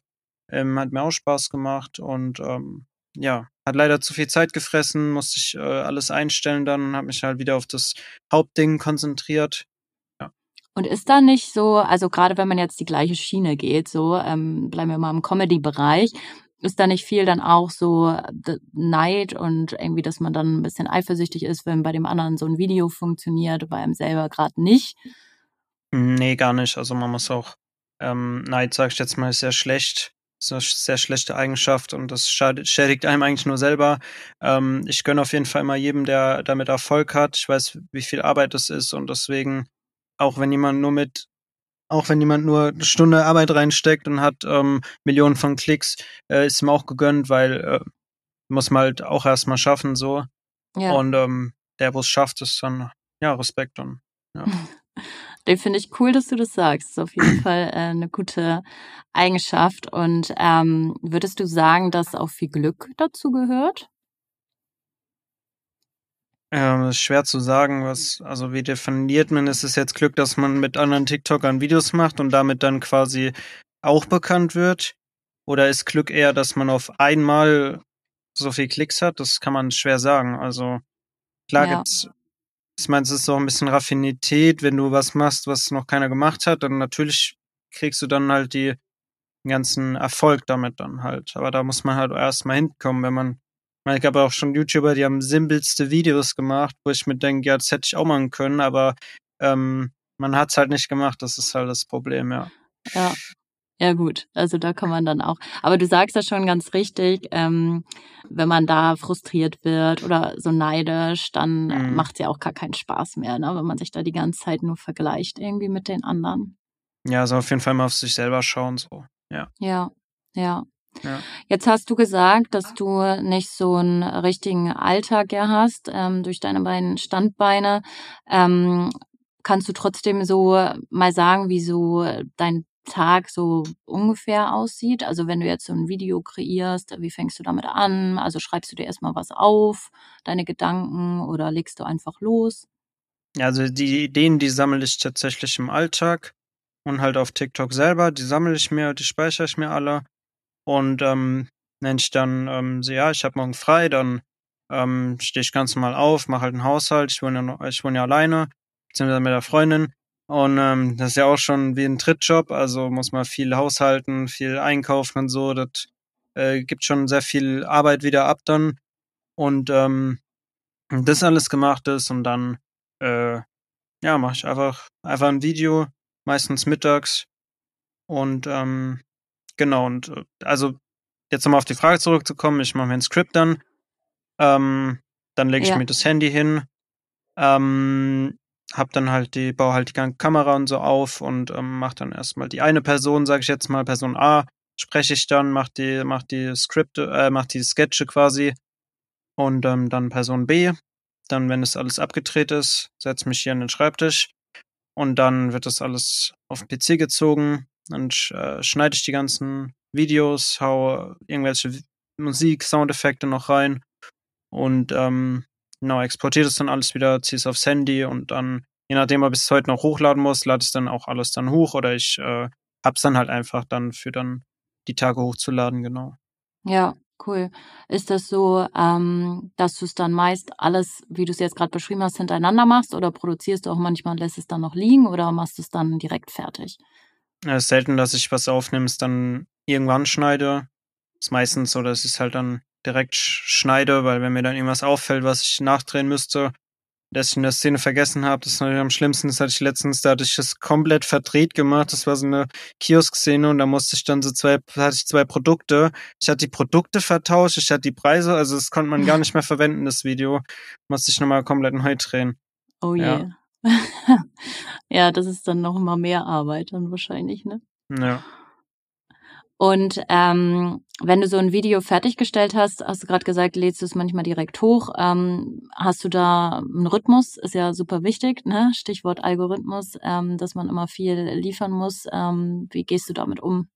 Ähm, hat mir auch Spaß gemacht und ähm, ja, hat leider zu viel Zeit gefressen, musste ich äh, alles einstellen dann und habe mich halt wieder auf das Hauptding konzentriert. Ja. Und ist da nicht so, also gerade wenn man jetzt die gleiche Schiene geht, so ähm, bleiben wir mal im Comedy-Bereich, ist da nicht viel dann auch so Neid und irgendwie, dass man dann ein bisschen eifersüchtig ist, wenn bei dem anderen so ein Video funktioniert, bei einem selber gerade nicht? Nee, gar nicht. Also man muss auch, ähm, Neid, sag ich jetzt mal, ist sehr schlecht. Das ist eine sehr schlechte Eigenschaft und das schädigt einem eigentlich nur selber. Ähm, ich gönne auf jeden Fall mal jedem, der damit Erfolg hat. Ich weiß, wie viel Arbeit das ist und deswegen, auch wenn jemand nur mit, auch wenn jemand nur eine Stunde Arbeit reinsteckt und hat ähm, Millionen von Klicks, äh, ist ihm auch gegönnt, weil äh, muss man halt auch erstmal schaffen so. Ja. Und ähm, der, wo es schafft, ist dann ja Respekt und ja. [laughs] Den finde ich cool, dass du das sagst. Das ist auf jeden [clears throat] Fall äh, eine gute Eigenschaft. Und ähm, würdest du sagen, dass auch viel Glück dazu gehört? Ähm, ist schwer zu sagen, was, also wie definiert man, ist es jetzt Glück, dass man mit anderen TikTokern Videos macht und damit dann quasi auch bekannt wird? Oder ist Glück eher, dass man auf einmal so viel Klicks hat? Das kann man schwer sagen. Also klar ja. gibt's ich meine, es ist so ein bisschen Raffinität, wenn du was machst, was noch keiner gemacht hat, dann natürlich kriegst du dann halt die, den ganzen Erfolg damit dann halt. Aber da muss man halt erstmal hinkommen, wenn man, ich meine, ich habe auch schon YouTuber, die haben simpelste Videos gemacht, wo ich mir denke, ja, das hätte ich auch machen können, aber ähm, man hat es halt nicht gemacht, das ist halt das Problem, ja. Ja, ja gut, also da kann man dann auch. Aber du sagst das schon ganz richtig, ähm, wenn man da frustriert wird oder so neidisch, dann mhm. macht es ja auch gar keinen Spaß mehr, ne? wenn man sich da die ganze Zeit nur vergleicht irgendwie mit den anderen. Ja, also auf jeden Fall mal auf sich selber schauen, so. Ja. Ja, ja. Ja. Jetzt hast du gesagt, dass du nicht so einen richtigen Alltag ja hast ähm, durch deine beiden Standbeine. Ähm, kannst du trotzdem so mal sagen, wie so dein Tag so ungefähr aussieht. Also wenn du jetzt so ein Video kreierst, wie fängst du damit an? Also schreibst du dir erstmal was auf, deine Gedanken oder legst du einfach los? Also die Ideen, die sammle ich tatsächlich im Alltag und halt auf TikTok selber. Die sammle ich mir, die speichere ich mir alle und ähm, nenne ich dann, ähm, so, ja, ich habe morgen frei, dann ähm, stehe ich ganz normal auf, mache halt einen Haushalt. Ich wohne ja, ich wohne ja alleine, beziehungsweise mit der Freundin und ähm, das ist ja auch schon wie ein Trittjob, also muss man viel haushalten, viel einkaufen und so. Das äh, gibt schon sehr viel Arbeit wieder ab dann. Und ähm, das alles gemacht ist und dann äh, ja, mache ich einfach einfach ein Video, meistens mittags. Und ähm, genau, und äh, also jetzt nochmal auf die Frage zurückzukommen, ich mache mir ein Skript dann. Ähm, dann lege ich ja. mir das Handy hin. Ähm, hab dann halt die, baue halt die Kamera und so auf und ähm, mach dann erstmal die eine Person, sage ich jetzt mal, Person A, spreche ich dann, mach die, mach die Skripte, äh, mach die Sketche quasi und ähm, dann Person B. Dann, wenn es alles abgedreht ist, setz mich hier an den Schreibtisch und dann wird das alles auf den PC gezogen. Dann äh, schneide ich die ganzen Videos, hau irgendwelche Musik, Soundeffekte noch rein und ähm, Genau, exportiert es dann alles wieder, ziehe es aufs Handy und dann, je nachdem, ob ich es heute noch hochladen muss, lade ich dann auch alles dann hoch oder ich äh, hab's dann halt einfach dann für dann die Tage hochzuladen, genau. Ja, Cool. Ist das so, ähm, dass du es dann meist alles, wie du es jetzt gerade beschrieben hast, hintereinander machst oder produzierst du auch manchmal und lässt es dann noch liegen oder machst du es dann direkt fertig? Ja, ist selten, dass ich was aufnehme, es dann irgendwann schneide. Ist meistens so, dass ich es halt dann direkt schneide, weil wenn mir dann irgendwas auffällt, was ich nachdrehen müsste, dass ich in der Szene vergessen habe. Das ist natürlich am schlimmsten. Das hatte ich letztens, da hatte ich das komplett verdreht gemacht. Das war so eine Kiosk-Szene und da musste ich dann so zwei, hatte ich zwei Produkte. Ich hatte die Produkte vertauscht, ich hatte die Preise, also das konnte man gar [laughs] nicht mehr verwenden, das Video. Musste ich nochmal komplett neu drehen. Oh je. Yeah. Ja. [laughs] ja, das ist dann noch immer mehr Arbeit dann wahrscheinlich, ne? Ja. Und ähm, wenn du so ein Video fertiggestellt hast, hast du gerade gesagt, lädst du es manchmal direkt hoch. Ähm, hast du da einen Rhythmus? Ist ja super wichtig, ne? Stichwort Algorithmus, ähm, dass man immer viel liefern muss. Ähm, wie gehst du damit um?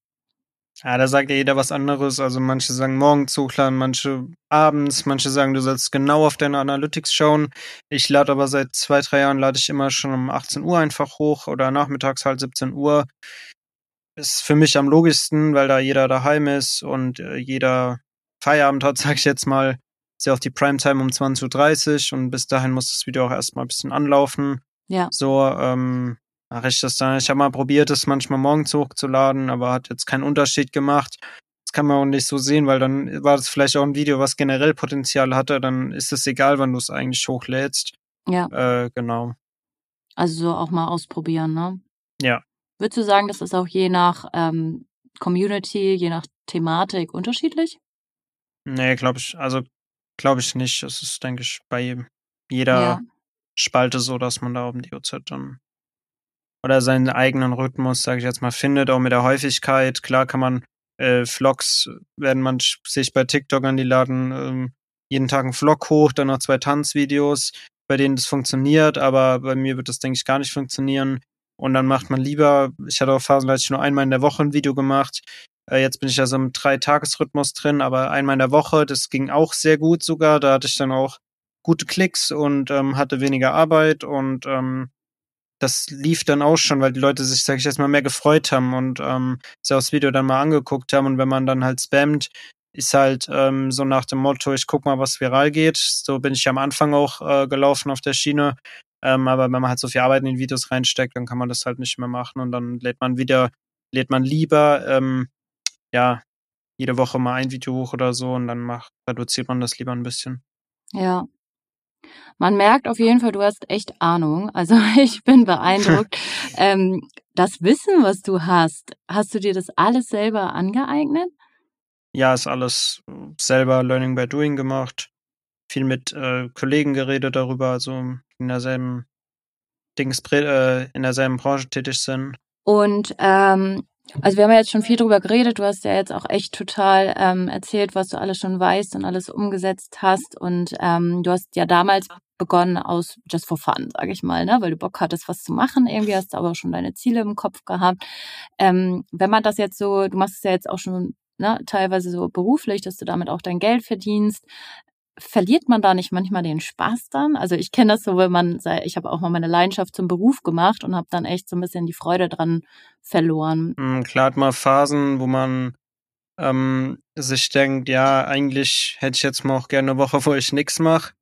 Ja, da sagt ja jeder was anderes. Also manche sagen morgens hochladen, manche abends, manche sagen, du sollst genau auf deine Analytics schauen. Ich lade aber seit zwei, drei Jahren lade ich immer schon um 18 Uhr einfach hoch oder nachmittags halt 17 Uhr ist für mich am logischsten, weil da jeder daheim ist und äh, jeder Feierabend hat, [laughs] sag ich jetzt mal, ist ja auch die Primetime um 20.30 Uhr und bis dahin muss das Video auch erstmal ein bisschen anlaufen. Ja. So, ähm, mache ich das dann. Ich habe mal probiert, es manchmal morgens hochzuladen, aber hat jetzt keinen Unterschied gemacht. Das kann man auch nicht so sehen, weil dann war das vielleicht auch ein Video, was generell Potenzial hatte, dann ist es egal, wann du es eigentlich hochlädst. Ja. Äh, genau. Also so auch mal ausprobieren, ne? Ja. Würdest du sagen, das ist auch je nach ähm, Community, je nach Thematik unterschiedlich? Nee, glaube ich, also glaube ich nicht. Es ist, denke ich, bei jeder ja. Spalte so, dass man da um die Uhrzeit dann oder seinen eigenen Rhythmus, sage ich jetzt mal, findet, auch mit der Häufigkeit. Klar kann man äh, Vlogs, werden man sich bei TikTok an die laden, ähm, jeden Tag einen Vlog hoch, dann noch zwei Tanzvideos, bei denen das funktioniert, aber bei mir wird das, denke ich, gar nicht funktionieren. Und dann macht man lieber, ich hatte auch Phasen, da hatte ich nur einmal in der Woche ein Video gemacht. Äh, jetzt bin ich ja so im Drei-Tages-Rhythmus drin, aber einmal in der Woche, das ging auch sehr gut sogar. Da hatte ich dann auch gute Klicks und ähm, hatte weniger Arbeit und ähm, das lief dann auch schon, weil die Leute sich, sag ich jetzt mal, mehr gefreut haben und ähm, sich das Video dann mal angeguckt haben. Und wenn man dann halt spammt, ist halt ähm, so nach dem Motto, ich guck mal, was viral geht. So bin ich am Anfang auch äh, gelaufen auf der Schiene. Ähm, aber wenn man halt so viel Arbeit in die Videos reinsteckt, dann kann man das halt nicht mehr machen und dann lädt man wieder, lädt man lieber, ähm, ja, jede Woche mal ein Video hoch oder so und dann macht, reduziert man das lieber ein bisschen. Ja. Man merkt auf jeden Fall, du hast echt Ahnung. Also [laughs] ich bin beeindruckt. [laughs] ähm, das Wissen, was du hast, hast du dir das alles selber angeeignet? Ja, ist alles selber Learning by Doing gemacht. Viel mit äh, Kollegen geredet darüber, also in derselben Dings, äh, in derselben Branche tätig sind. Und ähm, also wir haben ja jetzt schon viel drüber geredet. Du hast ja jetzt auch echt total ähm, erzählt, was du alles schon weißt und alles umgesetzt hast. Und ähm, du hast ja damals begonnen aus just for fun, sage ich mal, ne? weil du Bock hattest, was zu machen. Irgendwie hast du aber schon deine Ziele im Kopf gehabt. Ähm, wenn man das jetzt so, du machst es ja jetzt auch schon ne, teilweise so beruflich, dass du damit auch dein Geld verdienst verliert man da nicht manchmal den Spaß dann? Also ich kenne das so, wenn man, ich habe auch mal meine Leidenschaft zum Beruf gemacht und habe dann echt so ein bisschen die Freude dran verloren. Mhm, klar hat man Phasen, wo man ähm, sich denkt, ja, eigentlich hätte ich jetzt mal auch gerne eine Woche, wo ich nichts mache.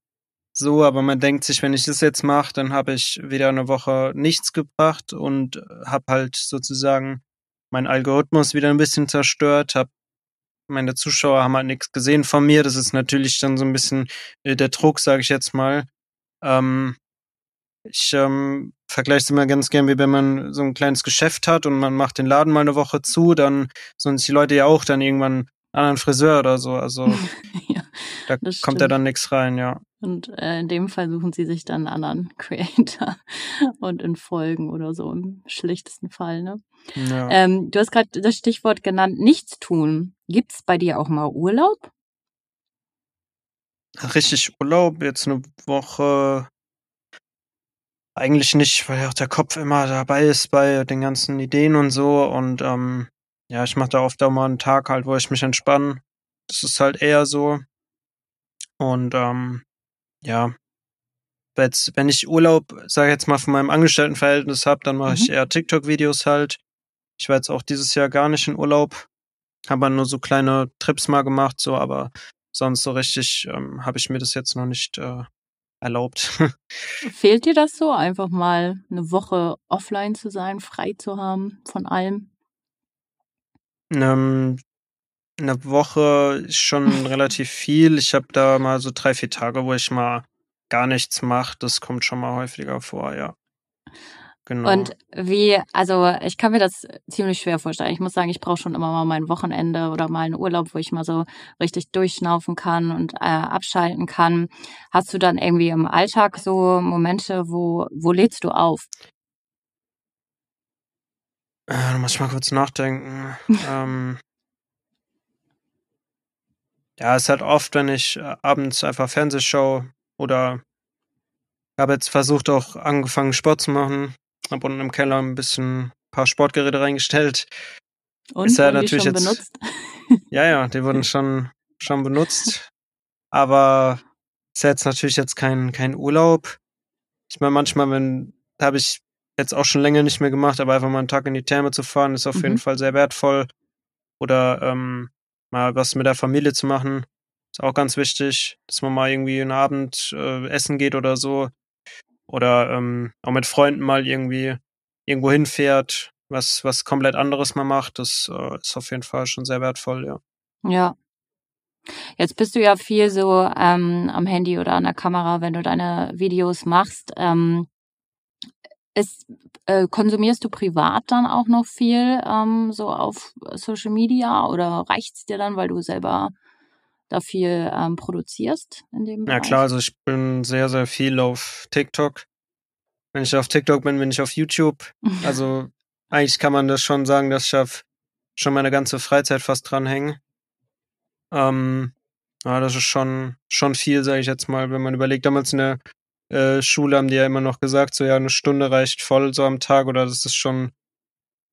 So, aber man denkt sich, wenn ich das jetzt mache, dann habe ich wieder eine Woche nichts gebracht und habe halt sozusagen meinen Algorithmus wieder ein bisschen zerstört, habe meine Zuschauer haben halt nichts gesehen von mir. Das ist natürlich dann so ein bisschen äh, der Druck, sage ich jetzt mal. Ähm, ich ähm, vergleiche es immer ganz gern, wie wenn man so ein kleines Geschäft hat und man macht den Laden mal eine Woche zu, dann sind die Leute ja auch dann irgendwann anderen Friseur oder so. Also [laughs] ja, da kommt ja dann nichts rein, ja. Und äh, in dem Fall suchen sie sich dann einen anderen [laughs] Creator und in Folgen oder so im schlichtesten Fall, ne? Ja. Ähm, du hast gerade das Stichwort genannt, nichts tun. Gibt's bei dir auch mal Urlaub? Richtig Urlaub, jetzt eine Woche eigentlich nicht, weil ja auch der Kopf immer dabei ist bei den ganzen Ideen und so. Und ähm, ja, ich mache da oft auch mal einen Tag halt, wo ich mich entspanne. Das ist halt eher so. Und ähm, ja, jetzt, wenn ich Urlaub, sage jetzt mal, von meinem Angestelltenverhältnis habe, dann mache mhm. ich eher TikTok-Videos halt. Ich war jetzt auch dieses Jahr gar nicht in Urlaub. habe nur so kleine Trips mal gemacht, so, aber sonst so richtig ähm, habe ich mir das jetzt noch nicht äh, erlaubt. [laughs] Fehlt dir das so, einfach mal eine Woche offline zu sein, frei zu haben von allem? Ähm, eine Woche schon [laughs] relativ viel. Ich habe da mal so drei, vier Tage, wo ich mal gar nichts mache. Das kommt schon mal häufiger vor, ja. Genau. Und wie, also ich kann mir das ziemlich schwer vorstellen. Ich muss sagen, ich brauche schon immer mal mein Wochenende oder mal einen Urlaub, wo ich mal so richtig durchschnaufen kann und äh, abschalten kann. Hast du dann irgendwie im Alltag so Momente, wo, wo lädst du auf? Äh, da muss ich mal kurz nachdenken. [laughs] ähm, ja, es halt oft, wenn ich äh, abends einfach Fernsehshow oder habe jetzt versucht, auch angefangen Sport zu machen. Hab unten im Keller ein bisschen ein paar Sportgeräte reingestellt. Und ist ja natürlich jetzt. Benutzt? [laughs] Ja, ja, die wurden schon, schon benutzt. Aber ist ja jetzt natürlich jetzt kein, kein Urlaub. Ich meine, manchmal, wenn, habe ich jetzt auch schon länger nicht mehr gemacht, aber einfach mal einen Tag in die Therme zu fahren, ist auf mhm. jeden Fall sehr wertvoll. Oder ähm, mal was mit der Familie zu machen, ist auch ganz wichtig, dass man mal irgendwie einen Abend äh, essen geht oder so oder ähm, auch mit Freunden mal irgendwie irgendwo hinfährt, was, was komplett anderes mal macht, das äh, ist auf jeden Fall schon sehr wertvoll, ja. Ja. Jetzt bist du ja viel so ähm, am Handy oder an der Kamera, wenn du deine Videos machst. Ähm, ist, äh, konsumierst du privat dann auch noch viel ähm, so auf Social Media oder reicht's dir dann, weil du selber da viel ähm, produzierst in dem Bereich? Ja klar, also ich bin sehr, sehr viel auf TikTok. Wenn ich auf TikTok bin, bin ich auf YouTube. Also [laughs] eigentlich kann man das schon sagen, dass ich auf schon meine ganze Freizeit fast dranhänge. Ähm, ja, das ist schon, schon viel, sage ich jetzt mal, wenn man überlegt. Damals in der äh, Schule haben die ja immer noch gesagt, so ja, eine Stunde reicht voll so am Tag oder das ist schon,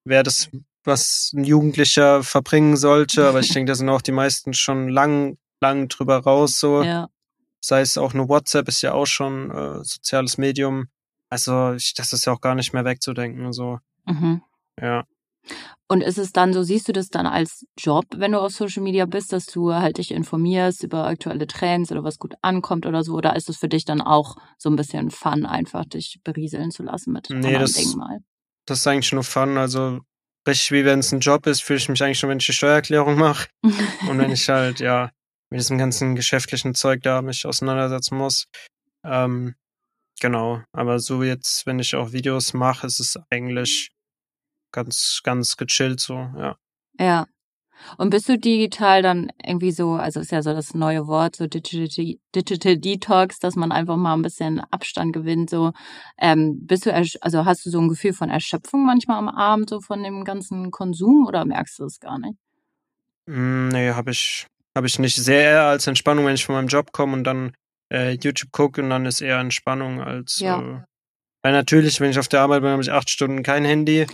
wäre das, was ein Jugendlicher verbringen sollte. Aber ich [laughs] denke, da sind auch die meisten schon lang lang drüber raus, so. Ja. Sei es auch nur WhatsApp, ist ja auch schon äh, soziales Medium. Also, ich, das ist ja auch gar nicht mehr wegzudenken, so. Mhm. Ja. Und ist es dann so, siehst du das dann als Job, wenn du auf Social Media bist, dass du halt dich informierst über aktuelle Trends oder was gut ankommt oder so? Oder ist es für dich dann auch so ein bisschen Fun, einfach dich berieseln zu lassen mit nee, das, Dingen mal? Das ist eigentlich nur Fun. Also richtig wie wenn es ein Job ist, fühle ich mich eigentlich schon, wenn ich die Steuererklärung mache. [laughs] Und wenn ich halt, ja, mit diesem ganzen geschäftlichen Zeug da mich auseinandersetzen muss. Ähm, genau, aber so jetzt, wenn ich auch Videos mache, ist es eigentlich ganz, ganz gechillt so, ja. Ja. Und bist du digital dann irgendwie so, also ist ja so das neue Wort, so Digital, Digital Detox, dass man einfach mal ein bisschen Abstand gewinnt, so, ähm, bist du, also hast du so ein Gefühl von Erschöpfung manchmal am Abend, so von dem ganzen Konsum oder merkst du es gar nicht? Hm, nee, habe ich, habe ich nicht sehr eher als Entspannung, wenn ich von meinem Job komme und dann äh, YouTube gucke und dann ist eher Entspannung als. Ja. Äh, weil natürlich, wenn ich auf der Arbeit bin, habe ich acht Stunden kein Handy.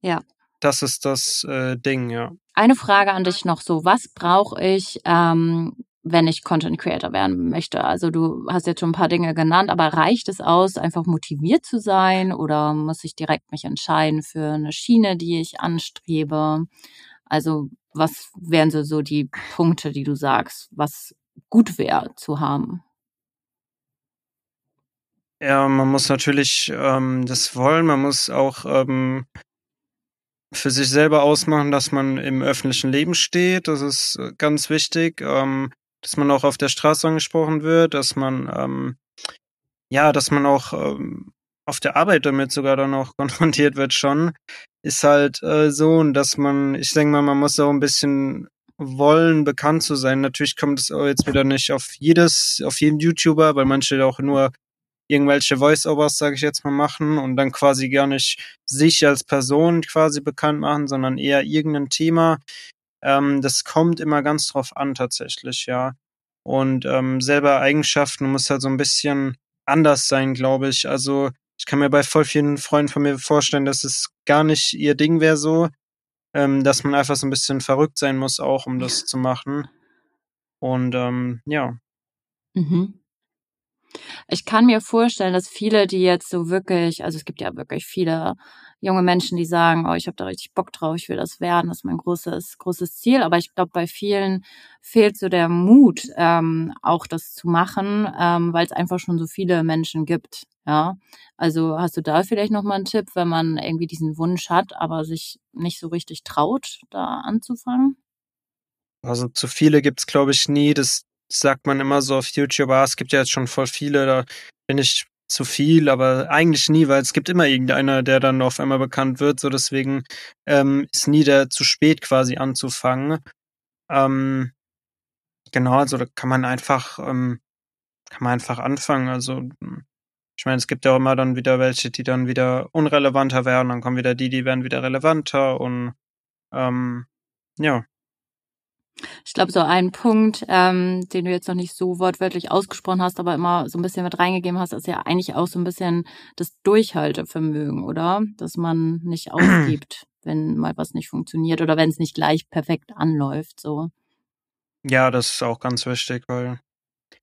Ja. Das ist das äh, Ding, ja. Eine Frage an dich noch so: Was brauche ich, ähm, wenn ich Content Creator werden möchte? Also du hast jetzt schon ein paar Dinge genannt, aber reicht es aus, einfach motiviert zu sein oder muss ich direkt mich entscheiden für eine Schiene, die ich anstrebe? Also was wären so, so die Punkte, die du sagst, was gut wäre zu haben? Ja, man muss natürlich ähm, das wollen, man muss auch ähm, für sich selber ausmachen, dass man im öffentlichen Leben steht. Das ist äh, ganz wichtig, ähm, dass man auch auf der Straße angesprochen wird, dass man ähm, ja, dass man auch ähm, auf der Arbeit damit sogar dann auch [laughs] konfrontiert wird schon, ist halt äh, so, dass man, ich denke mal, man muss auch ein bisschen wollen, bekannt zu sein. Natürlich kommt es jetzt wieder nicht auf jedes, auf jeden YouTuber, weil manche auch nur irgendwelche Voice-Overs, sage ich jetzt mal, machen und dann quasi gar nicht sich als Person quasi bekannt machen, sondern eher irgendein Thema. Ähm, das kommt immer ganz drauf an tatsächlich, ja. Und ähm, selber Eigenschaften muss halt so ein bisschen anders sein, glaube ich. Also ich kann mir bei voll vielen Freunden von mir vorstellen, dass es gar nicht ihr Ding wäre so, ähm, dass man einfach so ein bisschen verrückt sein muss auch, um das zu machen. Und ähm, ja. Mhm. Ich kann mir vorstellen, dass viele, die jetzt so wirklich, also es gibt ja wirklich viele junge Menschen, die sagen, oh, ich habe da richtig Bock drauf, ich will das werden, das ist mein großes, großes Ziel. Aber ich glaube, bei vielen fehlt so der Mut, ähm, auch das zu machen, ähm, weil es einfach schon so viele Menschen gibt. Ja, also hast du da vielleicht noch mal einen Tipp, wenn man irgendwie diesen Wunsch hat, aber sich nicht so richtig traut, da anzufangen? Also zu viele gibt's glaube ich nie. Das sagt man immer so auf YouTube. Ah, es gibt ja jetzt schon voll viele. Da bin ich zu viel, aber eigentlich nie, weil es gibt immer irgendeiner, der dann auf einmal bekannt wird. So deswegen ähm, ist nie der zu spät quasi anzufangen. Ähm, genau, also da kann man einfach ähm, kann man einfach anfangen. Also ich meine, es gibt ja auch immer dann wieder welche, die dann wieder unrelevanter werden. Dann kommen wieder die, die werden wieder relevanter und ähm, ja. Ich glaube, so ein Punkt, ähm, den du jetzt noch nicht so wortwörtlich ausgesprochen hast, aber immer so ein bisschen mit reingegeben hast, ist ja eigentlich auch so ein bisschen das Durchhaltevermögen, oder? Dass man nicht [clears throat] aufgibt, wenn mal was nicht funktioniert oder wenn es nicht gleich perfekt anläuft, so. Ja, das ist auch ganz wichtig, weil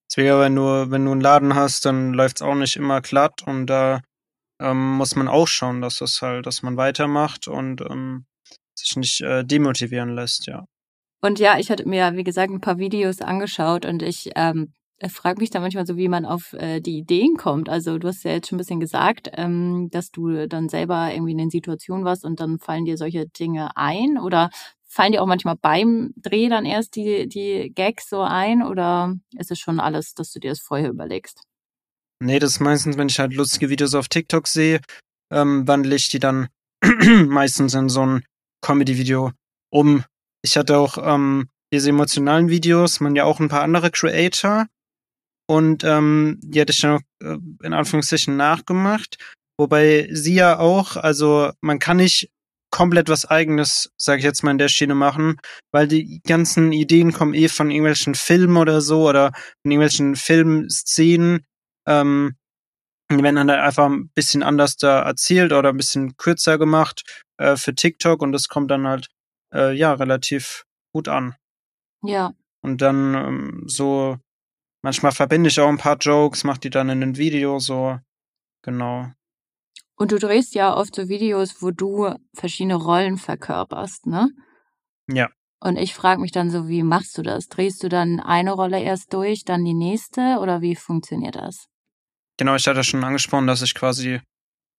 deswegen, wenn du, wenn du einen Laden hast, dann läuft es auch nicht immer glatt und da ähm, muss man auch schauen, dass das halt, dass man weitermacht und ähm, sich nicht äh, demotivieren lässt, ja. Und ja, ich hatte mir, wie gesagt, ein paar Videos angeschaut und ich ähm, frage mich da manchmal so, wie man auf äh, die Ideen kommt. Also du hast ja jetzt schon ein bisschen gesagt, ähm, dass du dann selber irgendwie in den Situationen warst und dann fallen dir solche Dinge ein oder fallen dir auch manchmal beim Dreh dann erst die, die Gags so ein oder ist es schon alles, dass du dir das vorher überlegst? Nee, das ist meistens, wenn ich halt lustige Videos auf TikTok sehe, ähm, wandle ich die dann [clears throat] meistens in so ein Comedy-Video um, ich hatte auch ähm, diese emotionalen Videos, man ja auch ein paar andere Creator. Und ähm, die hatte ich dann auch äh, in Anführungszeichen nachgemacht. Wobei sie ja auch, also man kann nicht komplett was eigenes, sage ich jetzt mal, in der Schiene machen, weil die ganzen Ideen kommen eh von irgendwelchen Filmen oder so oder von irgendwelchen Filmszenen. Ähm, die werden dann halt einfach ein bisschen anders da erzählt oder ein bisschen kürzer gemacht äh, für TikTok und das kommt dann halt äh, ja, relativ gut an. Ja. Und dann ähm, so, manchmal verbinde ich auch ein paar Jokes, mach die dann in ein Video so, genau. Und du drehst ja oft so Videos, wo du verschiedene Rollen verkörperst, ne? Ja. Und ich frage mich dann so, wie machst du das? Drehst du dann eine Rolle erst durch, dann die nächste oder wie funktioniert das? Genau, ich hatte schon angesprochen, dass ich quasi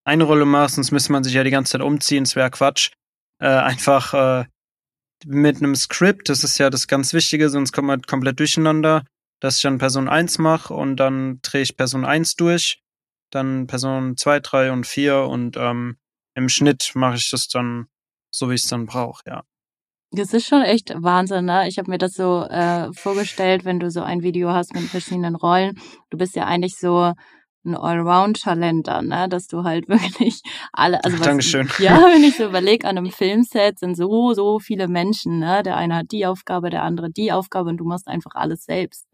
eine Rolle mache, sonst müsste man sich ja die ganze Zeit umziehen, es wäre Quatsch. Äh, einfach äh, mit einem Skript, das ist ja das ganz Wichtige, sonst kommt man komplett durcheinander, dass ich dann Person 1 mache und dann drehe ich Person 1 durch, dann Person 2, 3 und 4 und ähm, im Schnitt mache ich das dann so, wie ich es dann brauche, ja. Das ist schon echt Wahnsinn, ne? Ich habe mir das so äh, vorgestellt, wenn du so ein Video hast mit verschiedenen Rollen. Du bist ja eigentlich so ein Allround-Talent dann, ne? dass du halt [laughs] wirklich alle, also was, Dankeschön. [laughs] ja, wenn ich so überlege, an einem Filmset sind so, so viele Menschen, ne? Der eine hat die Aufgabe, der andere die Aufgabe und du machst einfach alles selbst.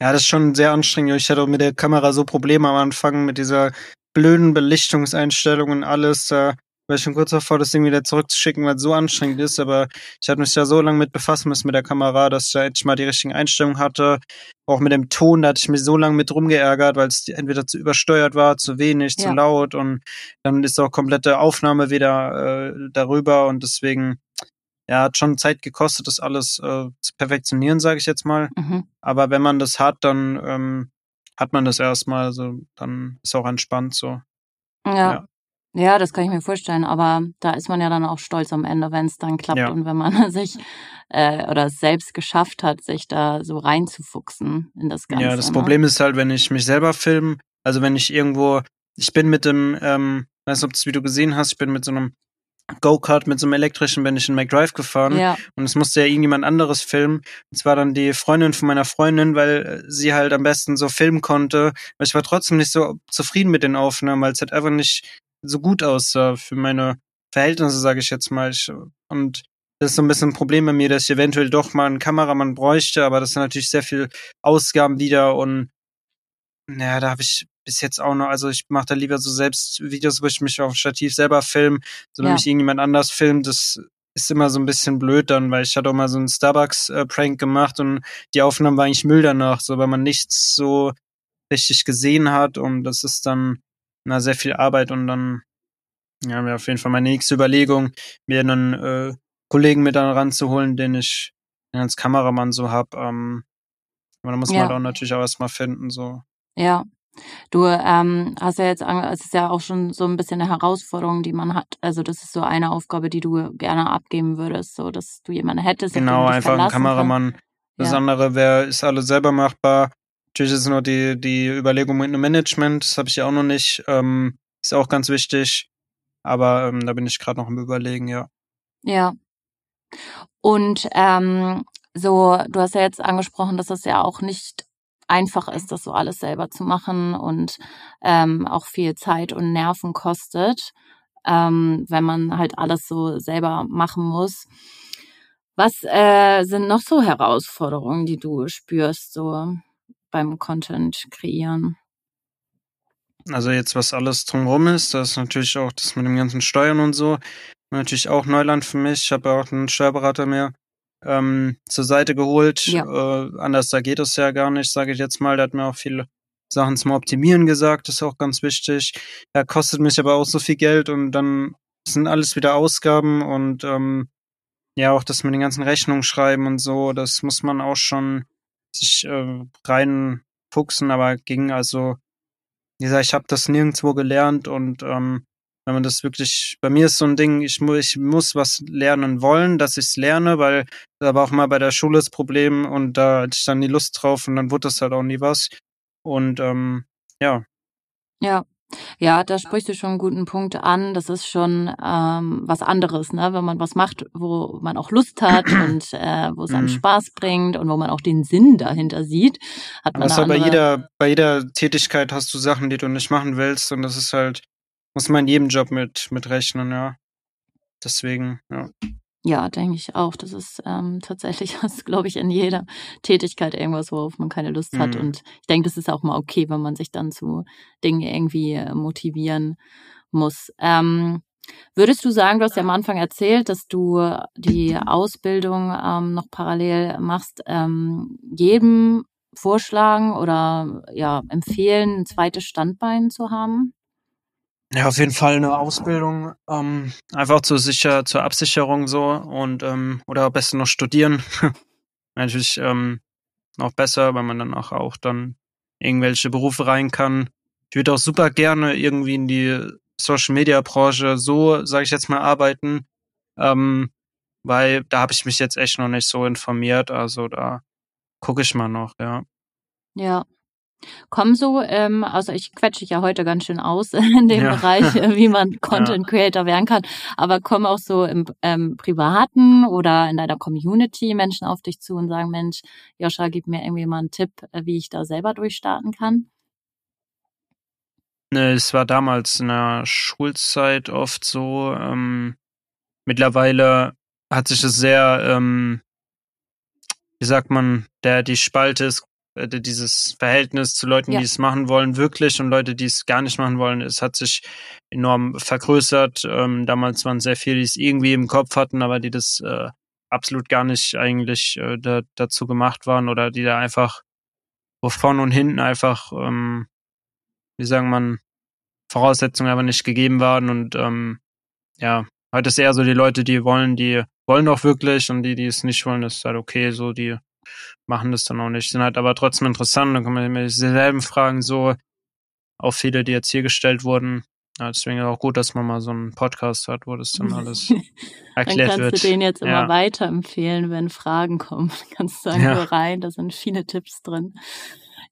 Ja, das ist schon sehr anstrengend. Ich hatte mit der Kamera so Probleme am Anfang mit dieser blöden Belichtungseinstellung und alles. Da war ich schon kurz davor, das Ding wieder zurückzuschicken, weil es so anstrengend ist. Aber ich habe mich da so lange mit befassen müssen mit der Kamera, dass ich da endlich mal die richtigen Einstellungen hatte. Auch mit dem Ton, da hatte ich mich so lange mit rumgeärgert, weil es entweder zu übersteuert war, zu wenig, ja. zu laut. Und dann ist auch komplette Aufnahme wieder äh, darüber. Und deswegen, ja, hat schon Zeit gekostet, das alles äh, zu perfektionieren, sage ich jetzt mal. Mhm. Aber wenn man das hat, dann ähm, hat man das erstmal. Also dann ist auch entspannt so. ja. ja. Ja, das kann ich mir vorstellen, aber da ist man ja dann auch stolz am Ende, wenn es dann klappt ja. und wenn man [laughs] sich äh, oder es selbst geschafft hat, sich da so reinzufuchsen in das Ganze. Ja, das ne? Problem ist halt, wenn ich mich selber filme, also wenn ich irgendwo, ich bin mit dem, ähm, weiß nicht, ob du das Video gesehen hast, ich bin mit so einem Go-Kart mit so einem elektrischen bin ich in McDrive gefahren ja. und es musste ja irgendjemand anderes filmen. Und zwar dann die Freundin von meiner Freundin, weil sie halt am besten so filmen konnte. Aber ich war trotzdem nicht so zufrieden mit den Aufnahmen, weil es halt einfach nicht so gut aussah für meine Verhältnisse, sage ich jetzt mal. Ich, und das ist so ein bisschen ein Problem bei mir, dass ich eventuell doch mal einen Kameramann bräuchte, aber das sind natürlich sehr viel Ausgaben wieder und naja, da habe ich bis jetzt auch noch, also ich mache da lieber so selbst Videos, wo ich mich auf Stativ selber film, so wenn ja. mich irgendjemand anders filmt, das ist immer so ein bisschen blöd dann, weil ich hatte auch mal so einen Starbucks-Prank gemacht und die Aufnahme war eigentlich Müll danach, so weil man nichts so richtig gesehen hat und das ist dann na, sehr viel Arbeit und dann ja, wäre auf jeden Fall meine nächste Überlegung, mir einen äh, Kollegen mit dann ranzuholen, den ich als Kameramann so hab. Ähm, aber da muss ja. man auch natürlich auch erstmal finden. so. Ja. Du ähm, hast ja jetzt, es ist ja auch schon so ein bisschen eine Herausforderung, die man hat. Also das ist so eine Aufgabe, die du gerne abgeben würdest, so dass du jemanden hättest. Genau, einfach ein Kameramann. Kann. Das ja. andere wäre, ist alles selber machbar. Natürlich ist nur die, die Überlegung mit einem Management, das habe ich ja auch noch nicht. Ähm, ist auch ganz wichtig. Aber ähm, da bin ich gerade noch im Überlegen, ja. Ja. Und ähm, so, du hast ja jetzt angesprochen, dass das ja auch nicht einfach ist, das so alles selber zu machen und ähm, auch viel Zeit und Nerven kostet, ähm, wenn man halt alles so selber machen muss. Was äh, sind noch so Herausforderungen, die du spürst, so beim Content kreieren? Also jetzt, was alles drumherum ist, das ist natürlich auch das mit dem ganzen Steuern und so, natürlich auch Neuland für mich. Ich habe auch einen Steuerberater mehr ähm, zur Seite geholt. Ja. Äh, anders da geht es ja gar nicht, sage ich jetzt mal. Der hat mir auch viele Sachen zum Optimieren gesagt, das ist auch ganz wichtig. Er kostet mich aber auch so viel Geld und dann sind alles wieder Ausgaben und ähm, ja, auch das mit den ganzen Rechnungen schreiben und so, das muss man auch schon sich äh, reinfuchsen, aber ging also wie gesagt, ich habe das nirgendwo gelernt und ähm, wenn man das wirklich, bei mir ist so ein Ding, ich, mu ich muss was lernen wollen, dass ich es lerne, weil da war auch mal bei der Schule das Problem und da hatte ich dann die Lust drauf und dann wurde das halt auch nie was. Und ähm, ja. Ja, ja, da sprichst du schon einen guten Punkt an. Das ist schon ähm, was anderes, ne? wenn man was macht, wo man auch Lust hat [clears throat] und äh, wo es einem mhm. Spaß bringt und wo man auch den Sinn dahinter sieht. Hat man das bei jeder, bei jeder Tätigkeit hast du Sachen, die du nicht machen willst und das ist halt, muss man in jedem Job mit, mit rechnen, ja. Deswegen, ja. Ja, denke ich auch. Das ist ähm, [laughs] tatsächlich, das glaube ich, in jeder Tätigkeit irgendwas, worauf man keine Lust hat. Mhm. Und ich denke, das ist auch mal okay, wenn man sich dann zu Dingen irgendwie äh, motivieren muss. Ähm, würdest du sagen, du hast ja am Anfang erzählt, dass du die Ausbildung ähm, noch parallel machst, ähm, jedem vorschlagen oder ja empfehlen, ein zweites Standbein zu haben? Ja, auf jeden Fall eine Ausbildung, ähm, einfach zur sicher, zur Absicherung so und ähm, oder am besten noch studieren. [laughs] Natürlich ähm, noch besser, weil man dann auch, auch dann irgendwelche Berufe rein kann. Ich würde auch super gerne irgendwie in die Social Media Branche so, sage ich jetzt mal, arbeiten, ähm, weil da habe ich mich jetzt echt noch nicht so informiert. Also da gucke ich mal noch, ja. Ja, Kommen so, ähm, also ich quetsche ja heute ganz schön aus [laughs] in dem ja. Bereich, äh, wie man [laughs] Content Creator ja. werden kann, aber kommen auch so im ähm, Privaten oder in deiner Community Menschen auf dich zu und sagen, Mensch, Joscha, gib mir irgendwie mal einen Tipp, äh, wie ich da selber durchstarten kann? Ne, es war damals in der Schulzeit oft so. Ähm, mittlerweile hat sich es sehr, ähm, wie sagt man, der die Spalte ist dieses Verhältnis zu Leuten, ja. die es machen wollen, wirklich und Leute, die es gar nicht machen wollen, es hat sich enorm vergrößert. Ähm, damals waren sehr viele, die es irgendwie im Kopf hatten, aber die das äh, absolut gar nicht eigentlich äh, da, dazu gemacht waren oder die da einfach wo vorn und hinten einfach, ähm, wie sagen man, Voraussetzungen aber nicht gegeben waren und ähm, ja, heute ist eher so die Leute, die wollen, die wollen auch wirklich und die, die es nicht wollen, ist halt okay, so die machen das dann auch nicht. Sind halt aber trotzdem interessant. Dann kann man immer dieselben Fragen so, auch viele, die jetzt hier gestellt wurden. Ja, deswegen auch gut, dass man mal so einen Podcast hat, wo das dann alles [laughs] erklärt wird. Dann kannst du den jetzt immer ja. weiterempfehlen, wenn Fragen kommen. [laughs] kannst du sagen, ja. rein, da sind viele Tipps drin.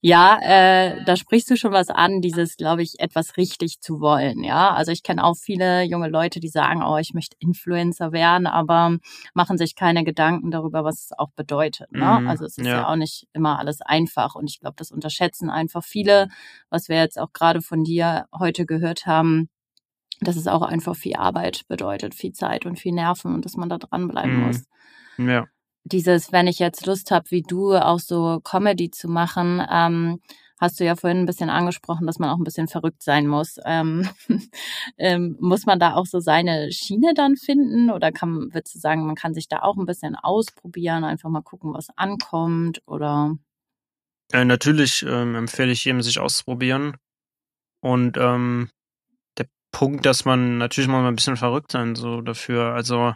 Ja, äh, da sprichst du schon was an, dieses, glaube ich, etwas richtig zu wollen. Ja, also ich kenne auch viele junge Leute, die sagen, oh, ich möchte Influencer werden, aber machen sich keine Gedanken darüber, was es auch bedeutet. Ne? Mhm, also es ist ja. ja auch nicht immer alles einfach und ich glaube, das unterschätzen einfach viele, was wir jetzt auch gerade von dir heute gehört haben dass es auch einfach viel Arbeit bedeutet, viel Zeit und viel Nerven und dass man da dranbleiben mhm. muss. Ja dieses, wenn ich jetzt Lust habe, wie du auch so Comedy zu machen, ähm, hast du ja vorhin ein bisschen angesprochen, dass man auch ein bisschen verrückt sein muss. Ähm, [laughs] ähm, muss man da auch so seine Schiene dann finden oder kann, würdest du sagen, man kann sich da auch ein bisschen ausprobieren, einfach mal gucken, was ankommt oder? Äh, natürlich ähm, empfehle ich jedem, sich auszuprobieren. Und ähm, der Punkt, dass man natürlich mal ein bisschen verrückt sein so dafür. Also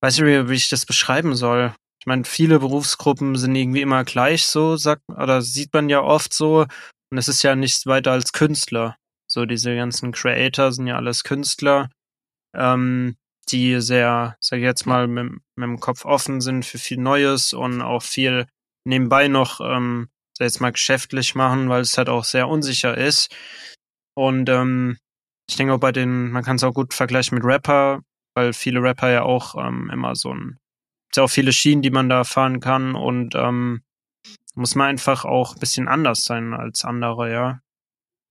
weiß nicht, wie ich das beschreiben soll. Ich meine, viele Berufsgruppen sind irgendwie immer gleich so, sagt, oder sieht man ja oft so. Und es ist ja nichts weiter als Künstler. So diese ganzen Creator sind ja alles Künstler, ähm, die sehr, sag ich jetzt mal, mit, mit dem Kopf offen sind für viel Neues und auch viel nebenbei noch, ähm, sag ich jetzt mal, geschäftlich machen, weil es halt auch sehr unsicher ist. Und ähm, ich denke auch bei den, man kann es auch gut vergleichen mit Rapper, weil viele Rapper ja auch ähm, immer so ein, es ja auch viele Schienen, die man da fahren kann und ähm, muss man einfach auch ein bisschen anders sein als andere, ja.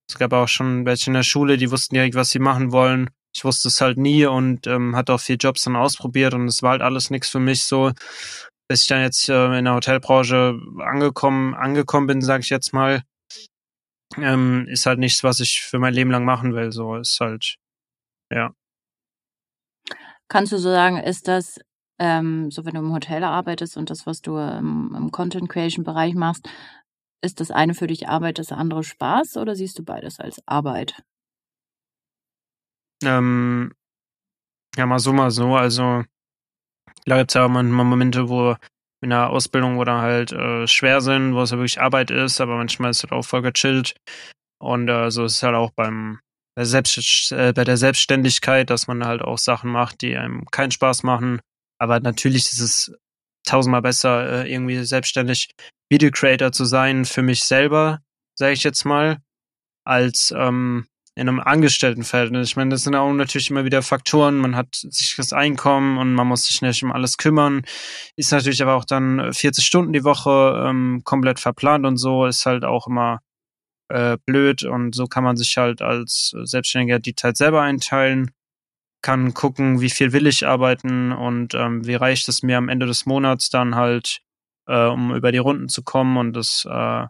Es gab auch schon welche in der Schule, die wussten direkt, was sie machen wollen. Ich wusste es halt nie und ähm, hatte auch vier Jobs dann ausprobiert und es war halt alles nichts für mich so. Bis ich dann jetzt äh, in der Hotelbranche angekommen, angekommen bin, sage ich jetzt mal, ähm, ist halt nichts, was ich für mein Leben lang machen will. So ist halt, ja. Kannst du so sagen, ist das ähm, so, wenn du im Hotel arbeitest und das, was du im, im Content Creation Bereich machst, ist das eine für dich Arbeit, das andere Spaß oder siehst du beides als Arbeit? Ähm, ja, mal so, mal so. Also, klar gibt es ja manchmal Momente, wo in der Ausbildung oder halt äh, schwer sind, wo es ja wirklich Arbeit ist, aber manchmal ist es halt auch voll gechillt. Und äh, so ist es halt auch beim bei, Selbst, äh, bei der Selbstständigkeit, dass man halt auch Sachen macht, die einem keinen Spaß machen. Aber natürlich ist es tausendmal besser, äh, irgendwie selbstständig Video Creator zu sein für mich selber, sage ich jetzt mal, als ähm, in einem Angestelltenverhältnis. Ich meine, das sind auch natürlich immer wieder Faktoren. Man hat sich das Einkommen und man muss sich nicht um alles kümmern. Ist natürlich aber auch dann 40 Stunden die Woche ähm, komplett verplant und so. Ist halt auch immer äh, blöd und so kann man sich halt als Selbstständiger die Zeit selber einteilen kann gucken, wie viel will ich arbeiten und ähm, wie reicht es mir am Ende des Monats dann halt, äh, um über die Runden zu kommen. Und das äh,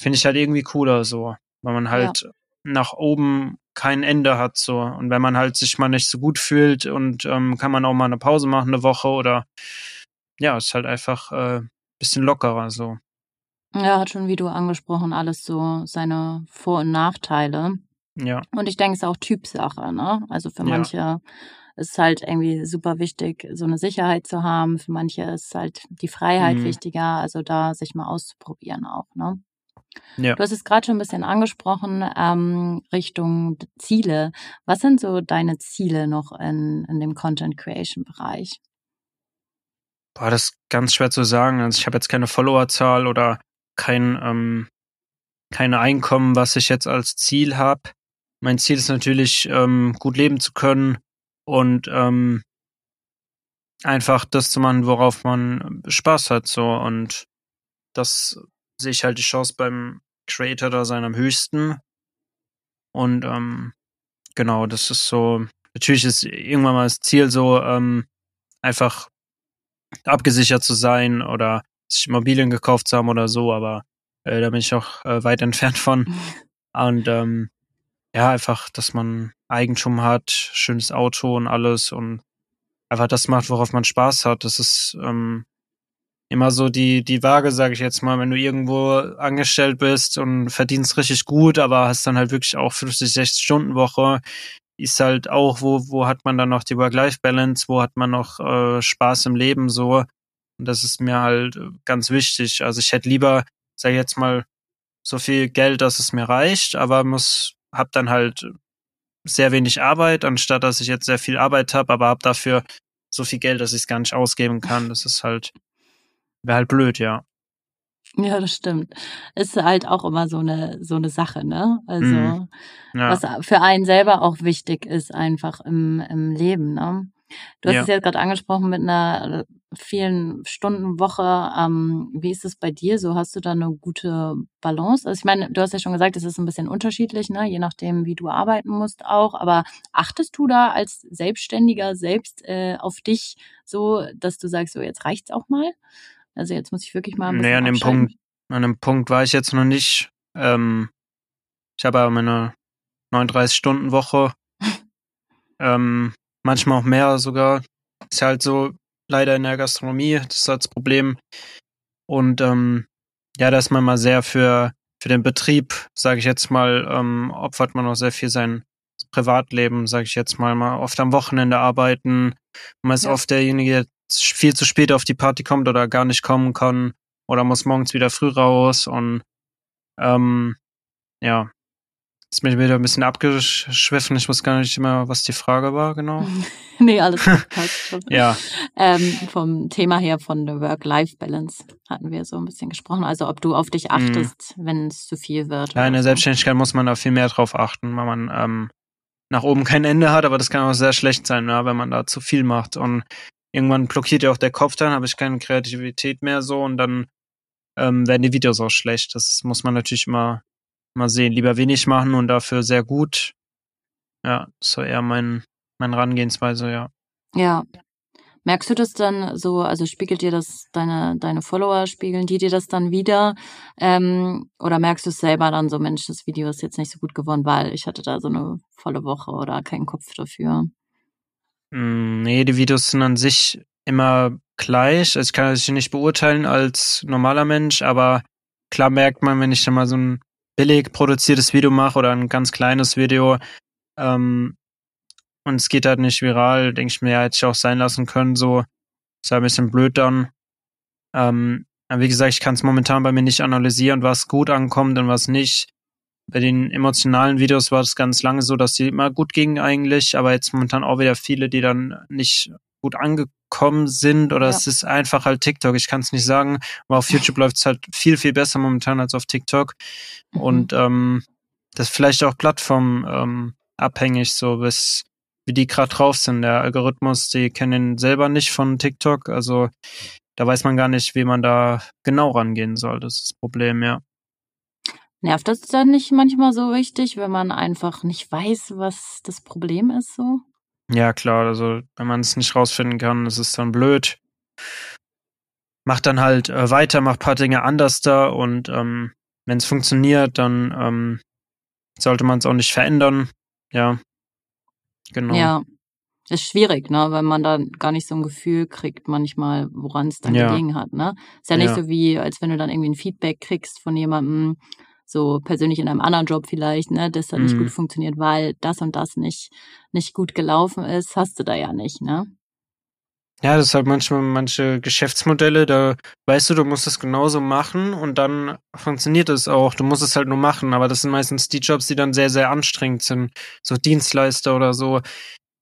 finde ich halt irgendwie cooler so, weil man halt ja. nach oben kein Ende hat so. Und wenn man halt sich mal nicht so gut fühlt und ähm, kann man auch mal eine Pause machen, eine Woche oder ja, ist halt einfach äh, bisschen lockerer so. Ja, hat schon, wie du angesprochen, alles so seine Vor- und Nachteile. Ja. Und ich denke, es ist auch Typsache, ne? Also für manche ja. ist halt irgendwie super wichtig, so eine Sicherheit zu haben. Für manche ist halt die Freiheit mhm. wichtiger, also da sich mal auszuprobieren auch, ne? Ja. Du hast es gerade schon ein bisschen angesprochen, ähm, Richtung Ziele. Was sind so deine Ziele noch in, in dem Content Creation Bereich? Boah, das ist ganz schwer zu sagen. Also ich habe jetzt keine Followerzahl oder kein, ähm, keine Einkommen, was ich jetzt als Ziel habe mein Ziel ist natürlich, ähm, gut leben zu können und ähm, einfach das zu machen, worauf man Spaß hat. So und das sehe ich halt die Chance beim Creator da sein am höchsten. Und ähm, genau, das ist so. Natürlich ist irgendwann mal das Ziel so, ähm, einfach abgesichert zu sein oder sich Immobilien gekauft zu haben oder so, aber äh, da bin ich auch äh, weit entfernt von. Und ähm, ja, einfach, dass man Eigentum hat, schönes Auto und alles und einfach das macht, worauf man Spaß hat. Das ist ähm, immer so die, die Waage, sage ich jetzt mal, wenn du irgendwo angestellt bist und verdienst richtig gut, aber hast dann halt wirklich auch 50, 60 Stunden Woche, ist halt auch, wo, wo hat man dann noch die Work-Life-Balance, wo hat man noch äh, Spaß im Leben so. Und das ist mir halt ganz wichtig. Also ich hätte lieber, sag ich jetzt mal, so viel Geld, dass es mir reicht, aber muss habe dann halt sehr wenig Arbeit, anstatt dass ich jetzt sehr viel Arbeit habe, aber habe dafür so viel Geld, dass ich es gar nicht ausgeben kann. Das ist halt, wäre halt blöd, ja. Ja, das stimmt. Ist halt auch immer so eine so eine Sache, ne? Also mhm. ja. was für einen selber auch wichtig ist einfach im im Leben, ne? Du hast ja. es ja gerade angesprochen mit einer vielen Stunden Woche. Ähm, wie ist es bei dir so? Hast du da eine gute Balance? Also ich meine, du hast ja schon gesagt, es ist ein bisschen unterschiedlich, ne? je nachdem, wie du arbeiten musst auch. Aber achtest du da als Selbstständiger selbst äh, auf dich so, dass du sagst, so jetzt reicht's auch mal? Also jetzt muss ich wirklich mal ein bisschen Nee, an dem Punkt, an dem Punkt war ich jetzt noch nicht. Ähm, ich habe aber meine 39-Stunden-Woche. [laughs] ähm, manchmal auch mehr sogar. Ist halt so leider in der Gastronomie, das ist halt das Problem. Und ähm, ja, da ist man mal sehr für, für den Betrieb, sage ich jetzt mal, ähm, opfert man auch sehr viel sein Privatleben, sage ich jetzt mal, mal oft am Wochenende arbeiten. Man ist ja. oft derjenige, der viel zu spät auf die Party kommt oder gar nicht kommen kann oder muss morgens wieder früh raus und ähm, ja, Bin ich wieder ein bisschen abgeschwiffen. Ich weiß gar nicht immer, was die Frage war, genau. [laughs] nee, alles [laughs] passt ja. Ähm, vom Thema her von der Work-Life-Balance hatten wir so ein bisschen gesprochen. Also ob du auf dich mhm. achtest, mm. wenn es zu viel wird. Ja, in der Selbstständigkeit muss man da viel mehr drauf achten, weil man ähm, nach oben kein Ende hat, aber das kann auch sehr schlecht sein, ne, wenn man da zu viel macht. Und irgendwann blockiert ja auch der Kopf, dann habe ich keine Kreativität mehr so und dann ähm, werden die Videos auch schlecht. Das muss man natürlich immer mal sehen. Lieber wenig machen und dafür sehr gut. Ja, so eher mein, mein Rangehensweise, ja. Ja. Merkst du das dann so, also spiegelt dir das deine, deine Follower, spiegeln die dir das dann wieder? Ähm, oder merkst du es selber dann so, Mensch, das Video ist jetzt nicht so gut geworden, weil ich hatte da so eine volle Woche oder keinen Kopf dafür? Mm, nee, die Videos sind an sich immer gleich. Also ich kann das nicht beurteilen als normaler Mensch, aber klar merkt man, wenn ich dann mal so ein billig produziertes Video mache oder ein ganz kleines Video ähm, und es geht halt nicht viral, denke ich mir, ja, hätte ich auch sein lassen können, so. Ist ja ein bisschen blöd dann. Ähm, wie gesagt, ich kann es momentan bei mir nicht analysieren, was gut ankommt und was nicht. Bei den emotionalen Videos war es ganz lange so, dass die immer gut gingen eigentlich, aber jetzt momentan auch wieder viele, die dann nicht gut angekommen sind oder ja. es ist einfach halt TikTok. Ich kann es nicht sagen, aber auf YouTube [laughs] läuft es halt viel, viel besser momentan als auf TikTok. Mhm. Und ähm, das ist vielleicht auch Plattform ähm, abhängig, so bis wie die gerade drauf sind. Der Algorithmus, die kennen selber nicht von TikTok. Also da weiß man gar nicht, wie man da genau rangehen soll. Das ist das Problem, ja. Nervt das dann nicht manchmal so richtig, wenn man einfach nicht weiß, was das Problem ist so? Ja, klar, also wenn man es nicht rausfinden kann, ist es dann blöd. Macht dann halt äh, weiter, macht paar Dinge anders da und ähm, wenn es funktioniert, dann ähm, sollte man es auch nicht verändern. Ja, genau. Ja, ist schwierig, ne, weil man da gar nicht so ein Gefühl kriegt manchmal, woran es dann ja. gelegen hat, ne? Ist ja nicht ja. so wie, als wenn du dann irgendwie ein Feedback kriegst von jemandem, so persönlich in einem anderen Job vielleicht, ne, das hat nicht mhm. gut funktioniert, weil das und das nicht, nicht gut gelaufen ist, hast du da ja nicht, ne? Ja, das ist halt manchmal manche Geschäftsmodelle, da weißt du, du musst es genauso machen und dann funktioniert es auch. Du musst es halt nur machen, aber das sind meistens die Jobs, die dann sehr, sehr anstrengend sind. So Dienstleister oder so.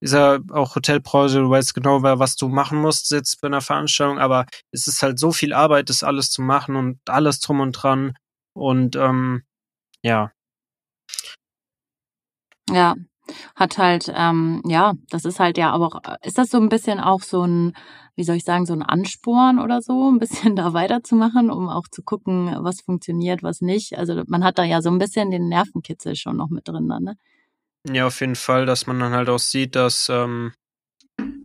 Ist ja auch Hotelbranche, du weißt genau, was du machen musst jetzt bei einer Veranstaltung, aber es ist halt so viel Arbeit, das alles zu machen und alles drum und dran. Und ähm, ja. Ja, hat halt, ähm, ja, das ist halt ja, aber auch, ist das so ein bisschen auch so ein, wie soll ich sagen, so ein Ansporn oder so, ein bisschen [laughs] da weiterzumachen, um auch zu gucken, was funktioniert, was nicht. Also man hat da ja so ein bisschen den Nervenkitzel schon noch mit drin, dann, ne? Ja, auf jeden Fall, dass man dann halt auch sieht, dass, ähm,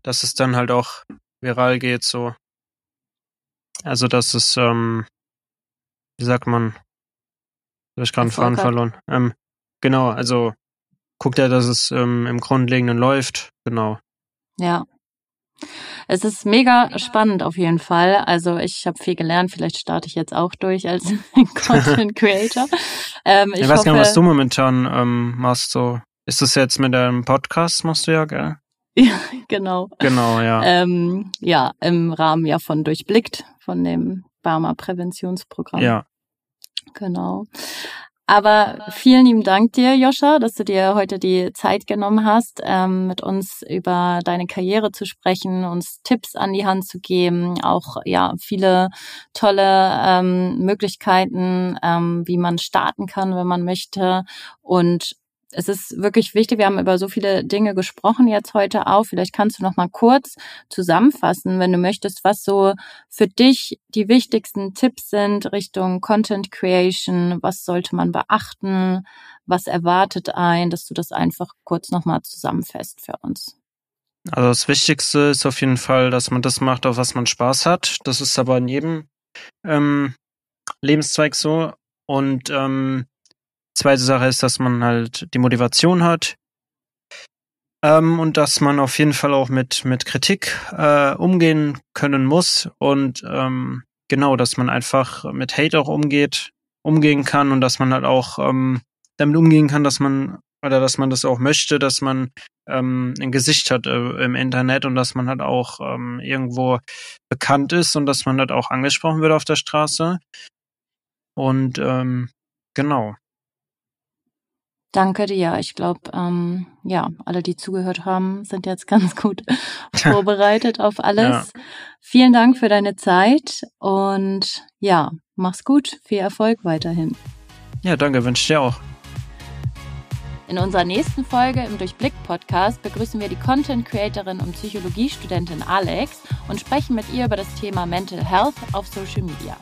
dass es dann halt auch viral geht, so. Also, dass es, ähm, wie sagt man, habe ich gerade einen Faden verloren. Ähm, genau, also guckt er, dass es ähm, im Grundlegenden läuft. Genau. Ja. Es ist mega spannend auf jeden Fall. Also ich habe viel gelernt. Vielleicht starte ich jetzt auch durch als [laughs] Content Creator. [laughs] Ähm, ich, ich weiß hoffe, gar nicht, was du momentan ähm, machst. So ist das jetzt mit deinem Podcast? Machst du ja, gell? [laughs] Ja, genau. Genau, ja. Ähm, ja, im Rahmen ja von Durchblickt, von dem Barmer Präventionsprogramm. Ja. Genau. Aber vielen lieben Dank dir, Joscha, dass du dir heute die Zeit genommen hast, ähm, mit uns über deine Karriere zu sprechen, uns Tipps an die Hand zu geben, auch ja viele tolle ähm, Möglichkeiten, ähm, wie man starten kann, wenn man möchte. Und es ist wirklich wichtig, wir haben über so viele Dinge gesprochen jetzt heute auch. Vielleicht kannst du noch mal kurz zusammenfassen, wenn du möchtest, was so für dich die wichtigsten Tipps sind Richtung Content Creation, was sollte man beachten, was erwartet ein, dass du das einfach kurz noch mal zusammenfasst für uns. Also das Wichtigste ist auf jeden Fall, dass man das macht, auf was man Spaß hat. Das ist aber in jedem ähm, Lebenszweig so. Und ähm, Zweite Sache ist, dass man halt die Motivation hat ähm, und dass man auf jeden Fall auch mit, mit Kritik äh, umgehen können muss und ähm, genau, dass man einfach mit Hate auch umgeht, umgehen kann und dass man halt auch ähm, damit umgehen kann, dass man oder dass man das auch möchte, dass man ähm, ein Gesicht hat äh, im Internet und dass man halt auch ähm, irgendwo bekannt ist und dass man halt auch angesprochen wird auf der Straße. Und ähm, genau. Danke dir. Ich glaube, ähm, ja, alle, die zugehört haben, sind jetzt [laughs] ganz gut [laughs] vorbereitet auf alles. Ja. Vielen Dank für deine Zeit und ja, mach's gut. Viel Erfolg weiterhin. Ja, danke, wünsche ich dir auch. In unserer nächsten Folge im Durchblick-Podcast begrüßen wir die Content-Creatorin und Psychologiestudentin Alex und sprechen mit ihr über das Thema Mental Health auf Social Media.